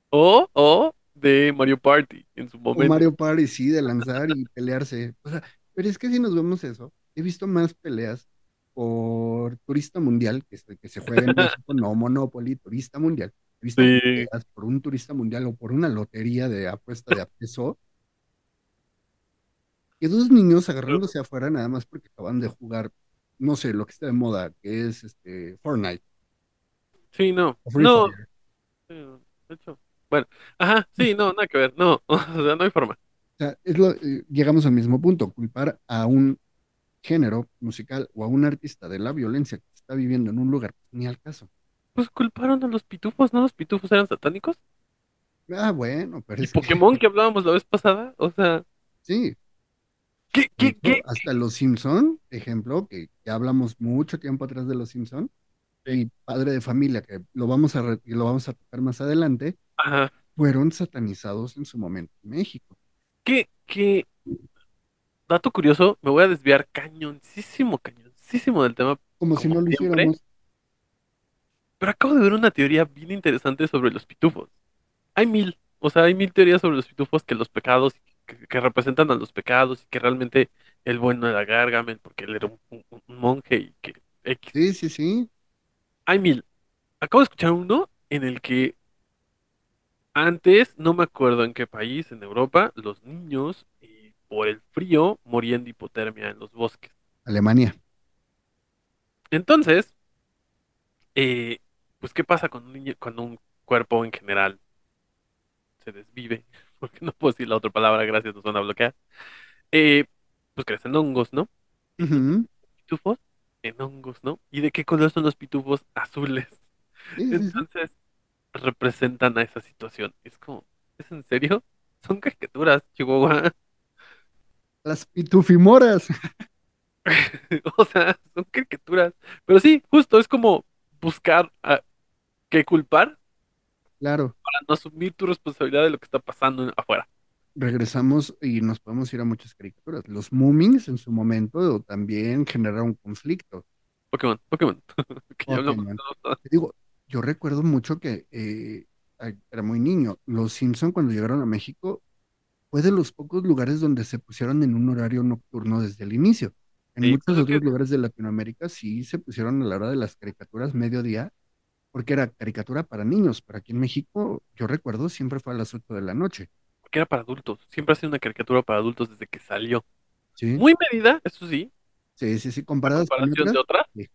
o, o de Mario Party en su o momento. Mario Party, sí, de lanzar y pelearse. O sea, pero es que si nos vemos eso, he visto más peleas por Turista Mundial, que, se- que se juega en México, no Monopoly, Turista Mundial. He visto Sí. peleas por un Turista Mundial o por una lotería de apuesta de a peso. Que dos niños agarrándose afuera nada más porque acaban de jugar, no sé, lo que está de moda, que es este Fortnite Sí, no. o No, sí, de hecho. Bueno, ajá, sí, no, nada que ver. No, o sea, no hay forma. O sea, es lo- eh, llegamos al mismo punto, culpar a un género musical o a un artista de la violencia que se está viviendo en un lugar, ni al caso. Pues culparon a los pitufos, ¿no? Los pitufos eran satánicos. Ah, bueno, pero Y es que Pokémon que hablábamos la vez pasada, o sea, sí, ¿qué, qué, qué? hasta los Simpson, ejemplo, que ya hablamos mucho tiempo atrás de los Simpson, y padre de familia, que lo vamos a lo vamos a tocar más adelante, Ajá. fueron satanizados en su momento en México. ¿Qué, qué? Dato curioso, me voy a desviar cañoncísimo, cañoncísimo del tema, Como si Como no lo siempre. hiciéramos. pero acabo de ver una teoría bien interesante sobre los pitufos. Hay mil, o sea, hay mil teorías sobre los pitufos que los pecados, que, que representan a los pecados y que realmente el bueno era Gargamel porque él era un, un- un monje y que X. Sí, sí, sí. Hay mil. Acabo de escuchar uno en el que antes, no me acuerdo en qué país, en Europa, los niños eh, por el frío morían de hipotermia en los bosques. Alemania. Entonces, eh, pues, ¿qué pasa con un niño, cuando un cuerpo en general se desvive? porque no puedo decir la otra palabra, gracias, nos van a bloquear. Eh, pues crecen hongos, ¿no? Ujú. Pitufos en hongos, ¿no? ¿Y de qué color son los pitufos? Azules. Sí, sí, sí. Entonces, representan a esa situación. Es como, ¿es en serio? Son caricaturas, Chihuahua. Las pitufimoras. O sea, son caricaturas. Pero sí, justo es como buscar a qué culpar Claro, para no asumir tu responsabilidad de lo que está pasando afuera. Regresamos y nos podemos ir a muchas caricaturas. Los Moomins en su momento también generaron conflicto. Pokémon, Pokémon. Que. Te digo, yo recuerdo mucho que eh, era muy niño. Los Simpson cuando llegaron a México fue de los pocos lugares donde se pusieron en un horario nocturno desde el inicio. En Sí, muchos otros que- lugares de Latinoamérica sí se pusieron a la hora de las caricaturas mediodía, porque era caricatura para niños. Pero aquí en México, yo recuerdo, siempre fue a las 8 de la noche. Era para adultos. Siempre ha sido una caricatura para adultos desde que salió. ¿Sí? Muy medida, eso sí, Sí, sí, sí, comparadas con comparación de otras. Sí.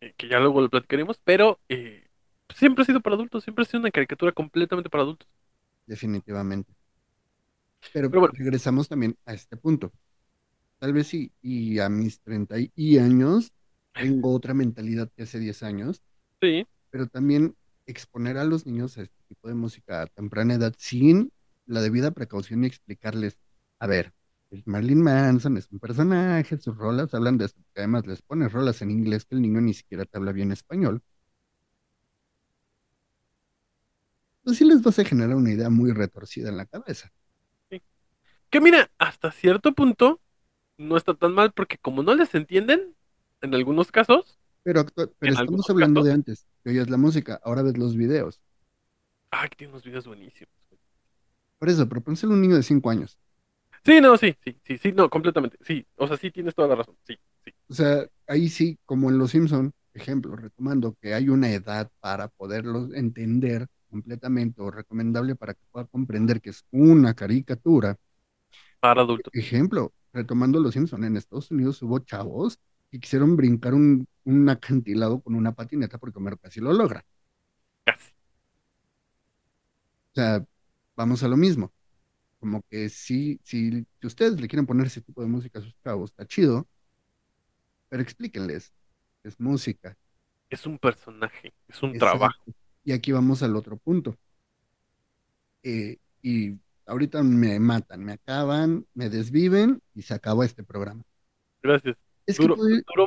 eh, que ya luego lo platicaremos, pero eh, siempre ha sido para adultos, siempre ha sido una caricatura completamente para adultos. Definitivamente. Pero, Pero bueno. regresamos también a este punto. Tal vez sí, y a mis 30 y- y años tengo otra mentalidad que hace 10 años, Sí, pero también exponer a los niños a este tipo de música a temprana edad sin la debida precaución y explicarles, a ver, Marilyn Manson es un personaje, sus rolas hablan de esto, porque además les pones rolas en inglés que el niño ni siquiera te habla bien español. Pues sí les vas a generar una idea muy retorcida en la cabeza. que mira, hasta cierto punto no está tan mal porque como no les entienden, en algunos casos, Pero, pero estamos hablando casos. de antes, que oyes la música, ahora ves los videos. ay, que tiene unos videos buenísimos. Por eso, pero pónselo a un niño de 5 años. Sí, no, sí, sí, sí, sí, no, completamente, sí, o sea, sí tienes toda la razón, sí, sí. O sea, ahí sí, como en Los Simpson, ejemplo, retomando que hay una edad para poderlo entender completamente o recomendable para que pueda comprender que es una caricatura. Para adultos. Ejemplo, retomando Los Simpson, en Estados Unidos hubo chavos que quisieron brincar un, un acantilado con una patineta porque Homero casi lo logra. Casi. O sea, vamos a lo mismo. Como que sí, sí, si ustedes le quieren poner ese tipo de música a sus chavos, está chido, pero explíquenles, es música. Es un personaje, es un Exacto. trabajo. Y aquí vamos al otro punto. Eh, y ahorita me matan, me acaban, me desviven y se acabó este programa. Gracias. Es que Duró,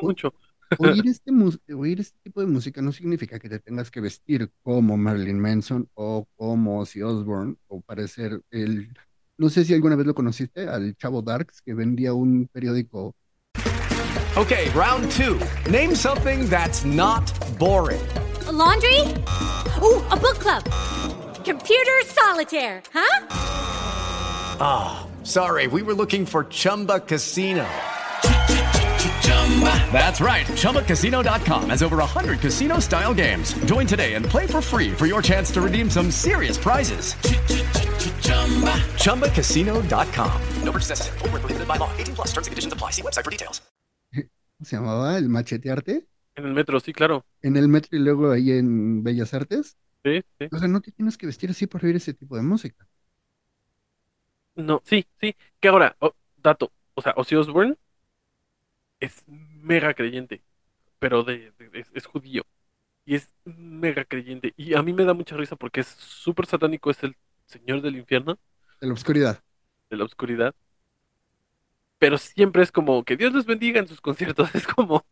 mucho. Oír este, oír este tipo de música no significa que te tengas que vestir como Marilyn Manson o como Ozzy Osbourne o parecer el... No sé si alguna vez lo conociste, al chavo Darks que vendía un periódico. Okay, round two. Name something that's not boring. A laundry? Ooh, a book club. Computer solitaire, huh? Ah, sorry, we were looking for Chumba Casino. That's right. ChumbaCasino.com has over 100 casino style games. Join today and play for free for your chance to redeem some serious prizes. ChumbaCasino.com. No purchase necessary. Void where prohibited by law. 18 plus terms and conditions apply. See website for details. ¿cómo se llamaba? El machetearte En el metro, sí, claro. en el metro y luego ahí en Bellas Artes. Sí, sí. O sea, no te tienes que vestir así para oír ese tipo de música. No, sí, sí. Que ahora, oh, dato, o sea, Ozzy Osbourne es mega creyente, pero de, de- es, es judío. Y es mega creyente. Y a mí me da mucha risa porque es súper satánico, es el señor del infierno, De la oscuridad. de la oscuridad. Pero siempre es como que Dios les bendiga en sus conciertos. Es como,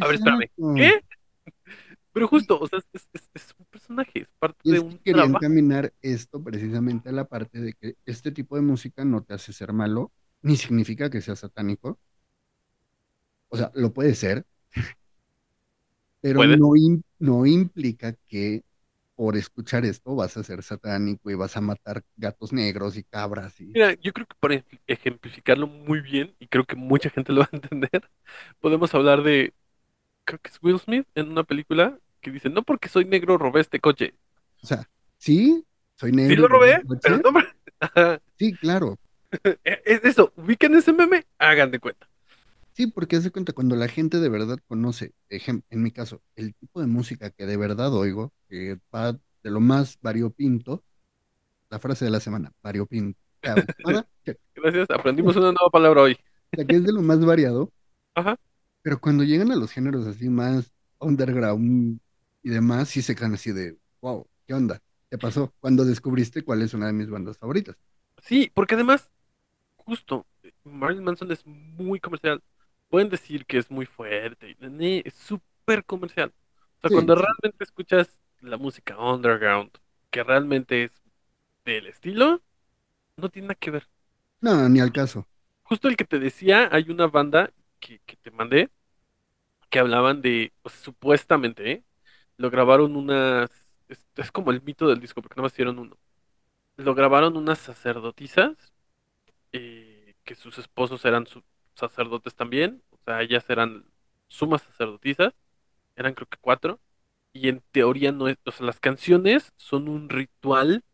a ver, espérame. ¿qué? Pero justo, o sea, es, es- es un personaje, es parte Y de que un quería encaminar esto precisamente a la parte de que este tipo de música no te hace ser malo, ni significa que sea satánico. O sea, lo puede ser, pero Puede. no, no implica que por escuchar esto vas a ser satánico y vas a matar gatos negros y cabras y Mira, yo creo que para ej- ejemplificarlo muy bien, y creo que mucha gente lo va a entender, podemos hablar de, creo que es Will Smith en una película que dice, no porque soy negro robé este coche. o sea, sí, soy negro. Sí lo robé, pero no... Sí, claro. Es eso, ubican ese meme, hagan de cuenta. Sí, porque haz de cuenta, cuando la gente de verdad conoce, en mi caso, el tipo de música que de verdad oigo, que va de lo más variopinto, la frase de la semana, variopinto. Gracias, aprendimos una nueva palabra hoy. que es de lo más variado, Ajá. pero cuando llegan a los géneros así más underground y demás, sí se quedan así de, wow, ¿qué onda? ¿Qué pasó? Cuando descubriste cuál es una de mis bandas favoritas. Sí, porque además, justo, Marilyn Manson es muy comercial. Pueden decir que es muy fuerte, es súper comercial. O sea, Sí, cuando sí. realmente escuchas la música underground, que realmente es del estilo, no tiene nada que ver. No, ni al caso. Justo el que te decía, hay una banda que, que te mandé que hablaban de, pues, supuestamente, ¿eh? Lo grabaron unas, es, es como el mito del disco, porque nada más hicieron uno. Lo grabaron unas sacerdotisas, eh, que sus esposos eran su- sacerdotes también, o sea, ellas eran sumas sacerdotisas, eran creo que cuatro, y en teoría no es, o sea, las canciones son un ritual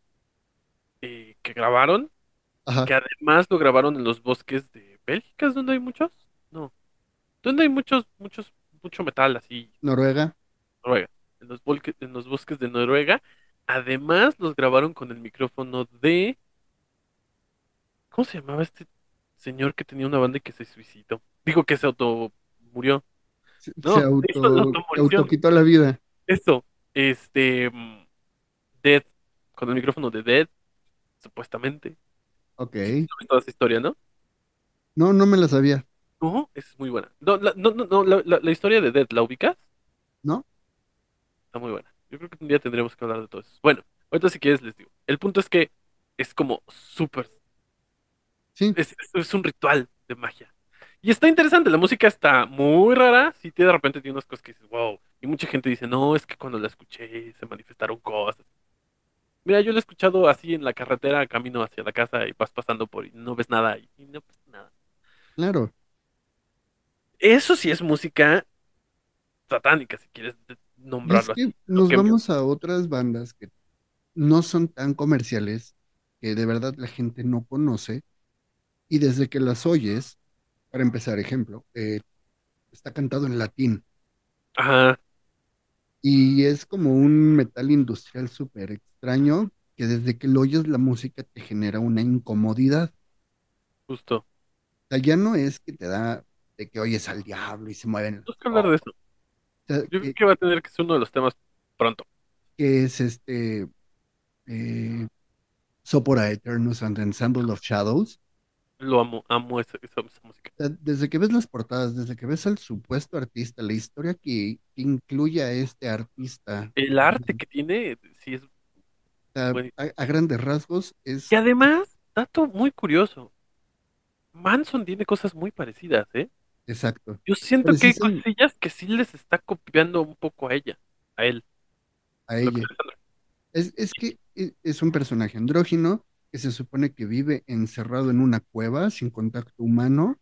eh, que grabaron Ajá. que además lo grabaron en los bosques de Bélgica, ¿es donde hay muchos? No. ¿Dónde hay muchos, muchos, mucho metal así? Noruega. Noruega. En los, volque- en los bosques de Noruega. Además los grabaron con el micrófono de... ¿Cómo se llamaba este señor que tenía una banda y que se suicidó? Digo que se auto murió. Se, No, se auto, autoquitó la vida. Eso. Este... mm, Dead. Con el micrófono de Dead. Supuestamente. Ok. ¿Sabes toda esa historia, no? No, no me la sabía. No, es muy buena. No, la, no, no, no, la, la- la historia de Dead, ¿la ubicas? ¿No? Está muy buena. Yo creo que un día tendremos que hablar de todo eso. Bueno, ahorita si quieres les digo. El punto es que es como súper... Sí. Es, es- es un ritual de magia. Y está interesante, la música está muy rara. Sí, tiene- de repente tiene unas cosas que dices, wow. Y mucha gente dice, no, es que cuando la escuché se manifestaron cosas. Mira, yo lo he escuchado así en la carretera, camino hacia la casa y vas pasando por y no ves nada y, no pasa nada. Claro. Eso sí es música satánica, si quieres Y es nombrarlo así. que nos vamos a otras bandas que no son tan comerciales, que de verdad la gente no conoce, y desde que las oyes, para empezar, ejemplo, eh, está cantado en latín, Ajá, y es como un metal industrial súper extraño, que desde que lo oyes la música te genera una incomodidad. justo. O sea, ya no es que te da de que oyes al diablo y se mueven Tenemos que hablar de eso. ojos. O sea, Yo creo que, que va a tener que ser uno de los temas pronto. que es este eh, Sopora Eternus and Ensemble of Shadows. Lo amo, amo esa, esa- esa música. desde que ves las portadas, desde que ves al supuesto artista, la historia que, que incluye a este artista, El arte que tiene, sí es. Bueno. a, a grandes rasgos, es Y además, dato muy curioso. Manson tiene cosas muy parecidas, ¿eh? exacto. Yo siento que hay cosillas que sí les está copiando un poco a ella, a él. A ella. Es, es que e- es un personaje andrógino que se supone que vive encerrado en una cueva sin contacto humano.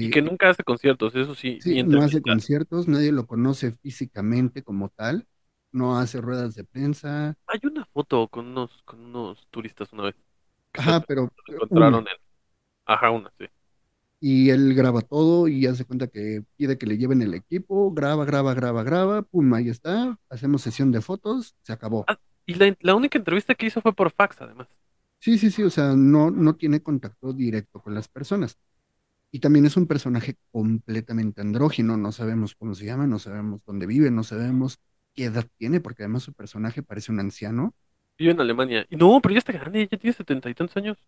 Y eh, que nunca hace conciertos, eso sí, no hace conciertos, nadie lo conoce físicamente como tal, no hace ruedas de prensa. Hay una foto con unos, con unos turistas una vez. Ajá, se- pero se encontraron una. en. Ajá, una, sí. Y él graba todo y hace cuenta que pide que le lleven el equipo, graba, graba, graba, graba, pum, ahí está, hacemos sesión de fotos, se acabó. Ah, y la, la única entrevista que hizo fue por fax, además. Sí, sí, sí, o sea, no, no tiene contacto directo con las personas. Y también es un personaje completamente andrógino, no sabemos cómo se llama, no sabemos dónde vive, no sabemos qué edad tiene, porque además su personaje parece un anciano. Vive en Alemania. No, pero ya está grande, ya tiene setenta y tantos años.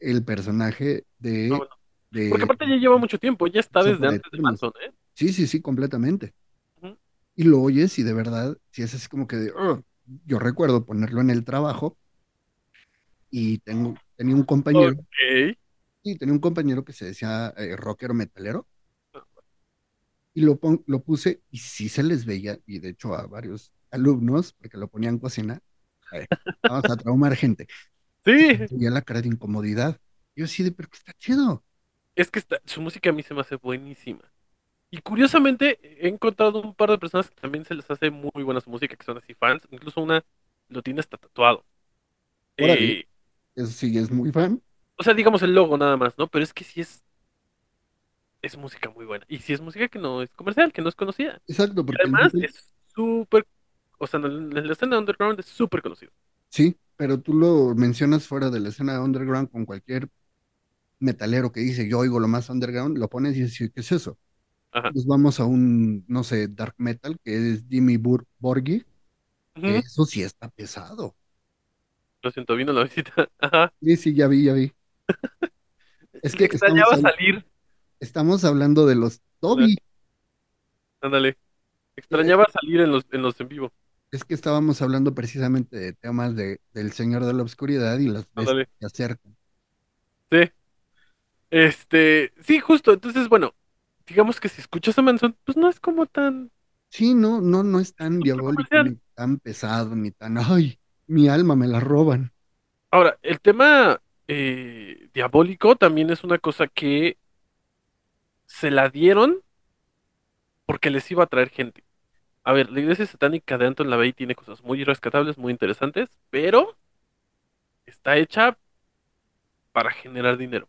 El personaje de, Ah, bueno. de- Porque aparte ya lleva mucho tiempo, ya está desde antes de. Manson, ¿eh? Sí, sí, sí, completamente. Y lo oyes y de verdad, si es así como que de, "Ugh". yo recuerdo ponerlo en el trabajo y tengo, tenía un compañero, Ok. sí, tenía un compañero que se decía eh, rockero metalero y lo, pon- lo puse y sí se les veía, y de hecho a varios alumnos, porque lo ponían a cocinar, a ver, vamos a traumar gente, Sí, veía la cara de incomodidad. Yo así de, pero que está chido. es que está- su música a mí se me hace buenísima. Y curiosamente he encontrado un par de personas que también se les hace muy buena su música, que son así fans. Incluso una lo tiene hasta tatuado. Eh, Eso sí, es muy fan. o sea, digamos el logo nada más, ¿no? Pero es que sí es, es música muy buena. Y sí es música que no es comercial, que no es conocida. Exacto, Y porque el además es súper, o sea, la escena underground es súper conocido. Sí, pero tú lo mencionas fuera de la escena underground con cualquier metalero que dice yo oigo lo más underground, lo pones y dices, ¿qué es eso? Ajá. Nos vamos a un, no sé, dark metal, que es Jimmy Bur Ujú. eso sí está pesado. Lo siento, vino la visita. Ajá. Sí, sí, ya vi, ya vi. Es que Extrañaba salir. estamos hablando de los Toby, Ándale. Extrañaba salir en los, en los en vivo. es que estábamos hablando precisamente de temas de, del Señor de la Oscuridad y las que se acercan. Sí. Este, sí, justo. Entonces, bueno, digamos que si escuchas a Manson, pues no es como tan. Sí, no, no, no es tan diabólico, ni tan pesado, ni tan, ay, mi alma me la roban. Ahora, el tema eh, diabólico también es una cosa que se la dieron porque les iba a traer gente. A ver, la iglesia satánica de Anton LaVey tiene cosas muy rescatables, muy interesantes, pero está hecha para generar dinero.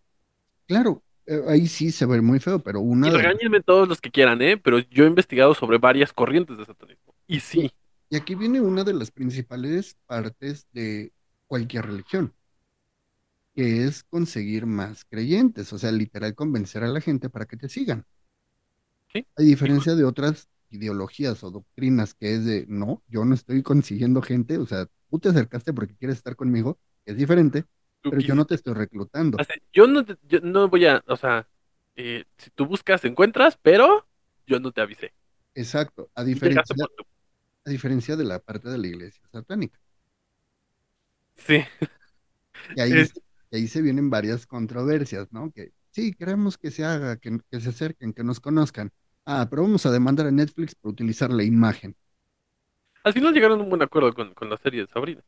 Claro, eh, ahí sí se ve muy feo, pero una Y de regáñenme todos los que quieran, ¿eh? Pero yo he investigado sobre varias corrientes de satanismo. Y sí, Y aquí viene una de las principales partes de cualquier religión, que es conseguir más creyentes, o sea, literal convencer a la gente para que te sigan. Sí. A diferencia de otras ideologías o doctrinas que es de, no, yo no estoy consiguiendo gente, o sea, tú te acercaste porque quieres estar conmigo, que es diferente, pero yo no te estoy reclutando. O sea, yo no, te- yo no voy a, o sea, eh, si tú buscas, encuentras, pero yo no te avisé. Exacto, a diferencia, a diferencia de la parte de la iglesia satánica. Sí, Y ahí, Es- y ahí se vienen varias controversias, ¿no? Que sí, queremos que se haga, que, que se acerquen, que nos conozcan. Ah, pero vamos a demandar a Netflix por utilizar la imagen. al final llegaron a un buen acuerdo con, con la serie de Sabrina.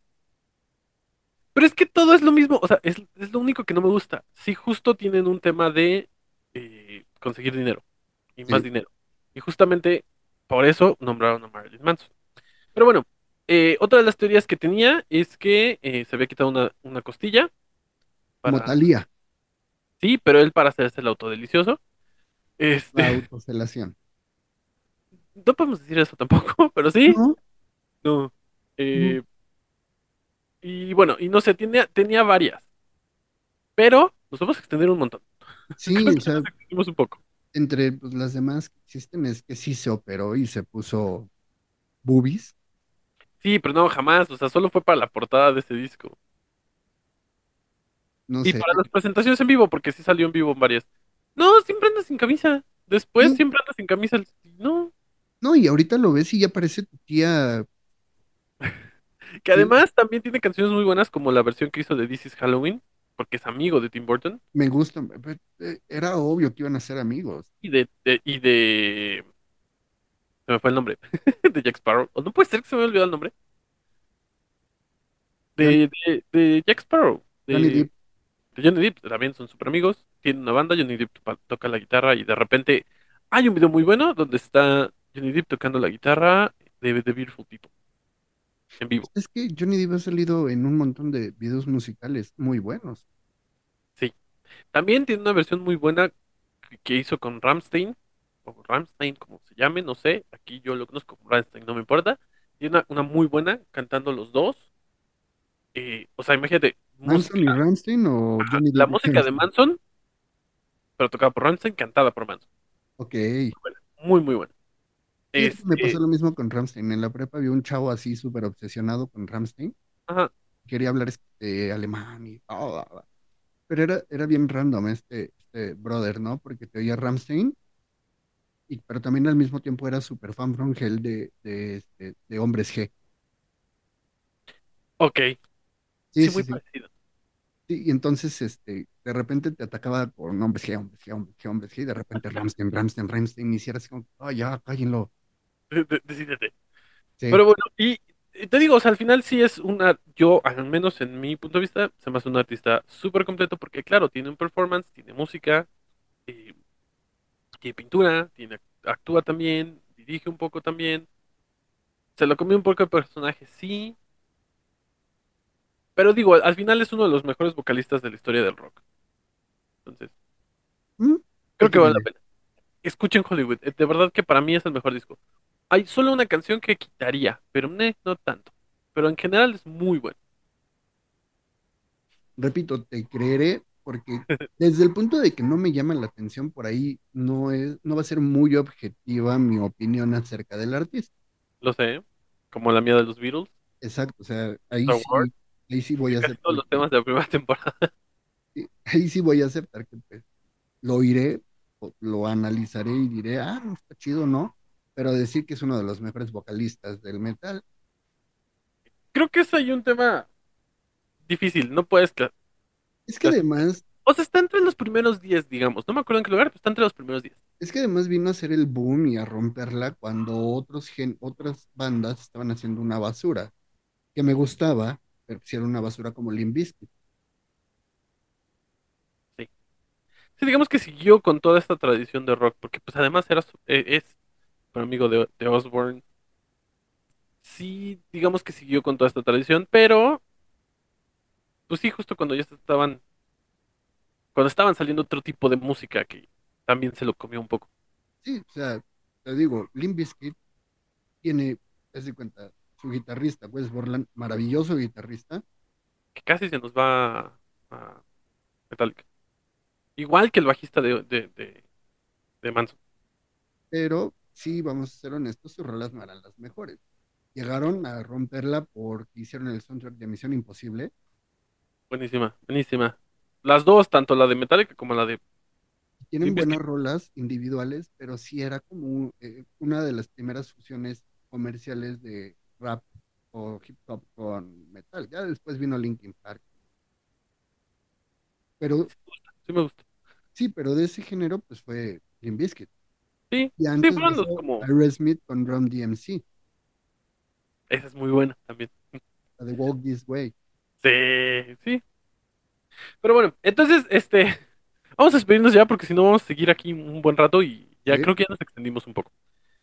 Pero es que todo es lo mismo, o sea, es, es lo único que no me gusta. Sí, justo tienen un tema de eh, conseguir dinero y más dinero. Y justamente por eso nombraron a Marilyn Manson. Pero bueno, eh, otra de las teorías que tenía es que eh, se había quitado una, una costilla. Para, Talía, sí, pero él para hacerse el autodelicioso. Este, la autofelación. no podemos decir eso tampoco, pero sí. No, No. Eh, y bueno, y no sé, tenía, tenía varias. Pero nos vamos a extender un montón. sí, o sea, nos extendimos un poco. entre pues, las demás que existen es que sí se operó y se puso boobies. Sí, pero no, jamás. O sea, solo fue para la portada de ese disco. No Y sé, para las presentaciones en vivo, porque sí salió en vivo en varias. No, siempre anda sin camisa. Después Sí. siempre anda sin camisa. No. no, y ahorita lo ves y ya parece tu tía. Que Sí. además también tiene canciones muy buenas, como la versión que hizo de This is Halloween, porque es amigo de Tim Burton. Me gusta, pero, eh, era obvio que iban a ser amigos. Y de, de- y de. Se me fue el nombre. de Jack Sparrow. O no puede ser que se me haya olvidado el nombre. De, de, de Jack Sparrow. De, Johnny Depp. de Johnny Depp. También son super amigos. Tienen una banda. Johnny Depp toca la guitarra y de repente hay un video muy bueno donde está Johnny Depp tocando la guitarra de The Beautiful People. En vivo. Es que Johnny Depp ha salido en un montón de videos musicales muy buenos. Sí. También tiene una versión muy buena que hizo con Ramstein. O Ramstein, como se llame, no sé. Aquí yo lo conozco como Ramstein, no me importa. Tiene una, una muy buena cantando los dos. Eh, o sea, imagínate. ¿Manson y Rammstein o ajá, Johnny la música de? Manson, pero tocada por Ramstein, cantada por Manson. Ok. Muy, muy buena. Me Este, pasó lo mismo con Rammstein. En la prepa había un chavo así súper obsesionado con Rammstein. ajá, Quería hablar este, alemán y todo. Pero era, era bien random este, este brother, ¿no? Porque te oía Rammstein, y, pero también al mismo tiempo era súper fan from hell de, de, de Hombres G. ok. Sí, Sí, sí, muy sí. parecido. Sí, y entonces este, de repente te atacaba con Hombres G, Hombres G, Hombres G, Hombres G, y de repente Rammstein, Rammstein, Rammstein, y así como, oh, ya, cállenlo. De- de- Decídete. Sí. Pero bueno, y y te digo, o sea, al final sí es una, yo, al menos en mi punto de vista, se me hace un artista súper completo porque, claro, tiene un performance, tiene música, eh, tiene pintura, tiene, actúa también, dirige un poco también. Se lo comió un poco el personaje, sí. Pero digo, al, al final es uno de los mejores vocalistas de la historia del rock. Entonces, Mm, creo que vale la pena. Escuchen Hollywood, eh, de verdad que para mí es el mejor disco. Hay solo una canción que quitaría, pero ne- no tanto. Pero en general es muy bueno. repito, te creeré porque desde el punto de que no me llama la atención por ahí, no es, no va a ser muy objetiva mi opinión acerca del artista. Lo sé, como la mía de los Beatles. Exacto, o sea, ahí Star sí, Wars. ahí sí voy a aceptar. todos los temas de la primera temporada. Sí, Ahí sí voy a aceptar que pues, lo oiré, o lo analizaré y diré, ah, no está chido, ¿no? Pero decir que es uno de los mejores vocalistas del metal, Creo que es ahí un tema difícil, no puedes... es que además, O sea, está entre los primeros 10, digamos. No me acuerdo en qué lugar, pero está entre los primeros 10. es que además vino a ser el boom y a romperla cuando otros gen- otras bandas estaban haciendo una basura, que me gustaba, pero si era una basura como Limp Bizkit. Sí, digamos que siguió con toda esta tradición de rock, porque pues además era eh, es un amigo de, de Osborne. Sí, digamos que siguió con toda esta tradición, pero pues sí, justo cuando ya estaban, cuando estaban saliendo otro tipo de música que también se lo comió un poco. Sí, o sea, te digo, Limp Bizkit tiene, haz de cuenta, su guitarrista, Wes Borland, maravilloso guitarrista, que casi se nos va a, a Metallica. Igual que el bajista de, de, de, de Manson. pero sí, vamos a ser honestos, sus rolas no eran las mejores. Llegaron a romperla porque hicieron el soundtrack de Misión Imposible. Buenísima, buenísima. Las dos, tanto la de Metallica como la de... Tienen buenas rolas individuales, pero sí era como eh, una de las primeras fusiones comerciales de rap o hip hop con metal. Ya después vino Linkin Park. Pero Sí me gusta. sí, pero de ese género pues fue Limp Bizkit. Sí, Y sí, antes de fueron los como... Aerosmith con Drum DMC, Esa es muy buena también. la de Walk This Way. Sí, sí. Pero bueno, entonces, este... Vamos a despedirnos ya porque si no vamos a seguir aquí un buen rato y ya Sí. creo que ya nos extendimos un poco.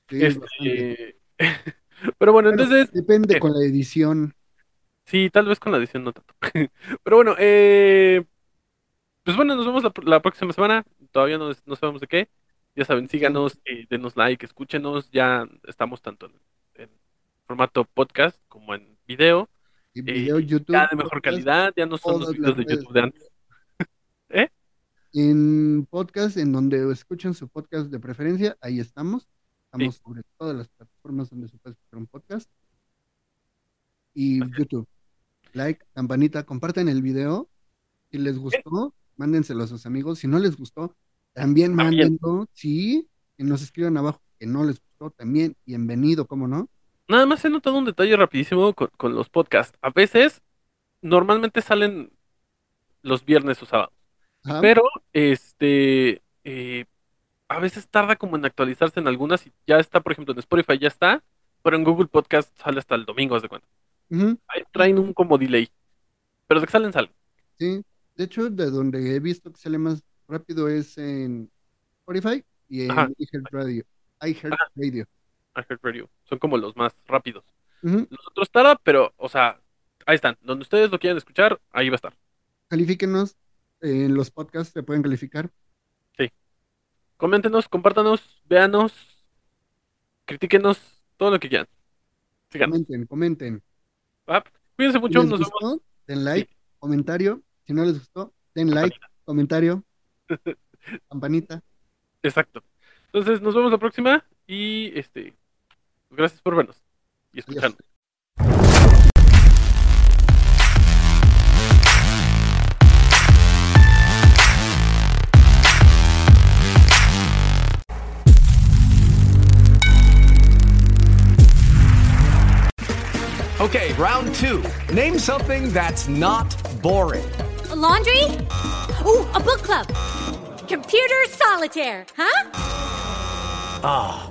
Sí, bastante. Este... Pero bueno, Bueno, entonces... depende ¿qué? con la edición. Sí, tal vez con la edición no tanto. Pero bueno, eh, pues bueno, nos vemos la, la próxima semana. Todavía no, no sabemos de qué. Ya saben, síganos, eh, denos like, escúchenos. Ya estamos tanto en, en formato podcast como en video. Y Eh, video, YouTube. ya de mejor podcast, calidad, ya no son los videos de YouTube de antes. ¿Eh? En podcast, en donde escuchen su podcast de preferencia, ahí estamos. Estamos sobre todas las plataformas donde se puede escuchar un podcast. Y YouTube. Like, campanita, compartan el video. Si les gustó, mándenselo a sus amigos. Si no les gustó, también También. mándenlo. Sí, y nos escriban abajo que no les gustó también. Bienvenido, ¿cómo no? Nada más he notado un detalle rapidísimo con, con los podcasts. A veces, normalmente salen los viernes o sábados. Ajá. Pero, este, eh, a veces tarda como en actualizarse en algunas y ya está, por ejemplo, en Spotify ya está, pero en Google Podcast sale hasta el domingo, haz de cuenta. Ahí traen un como delay. Pero de que salen, salen. sí. De hecho, de donde he visto que sale más rápido es en Spotify y en iHeartRadio. iHeartRadio. iHeartRadio. Son como los más rápidos. Ujú. Los otros tarda, pero, o sea, ahí están. Donde ustedes lo quieran escuchar, ahí va a estar. Califíquenos en los podcasts, se pueden calificar. Coméntenos, compártanos, véanos, critíquenos, todo lo que quieran. Síganos. Comenten, comenten. Cuídense Si mucho, les nos vemos. den like, comentario. Si no les gustó, den like, comentario, campanita. Exacto. Entonces, nos vemos la próxima y este, gracias por vernos y escucharnos. Okay, round two. Name something that's not boring. A laundry? Ooh, a book club. Computer solitaire, huh? Ah,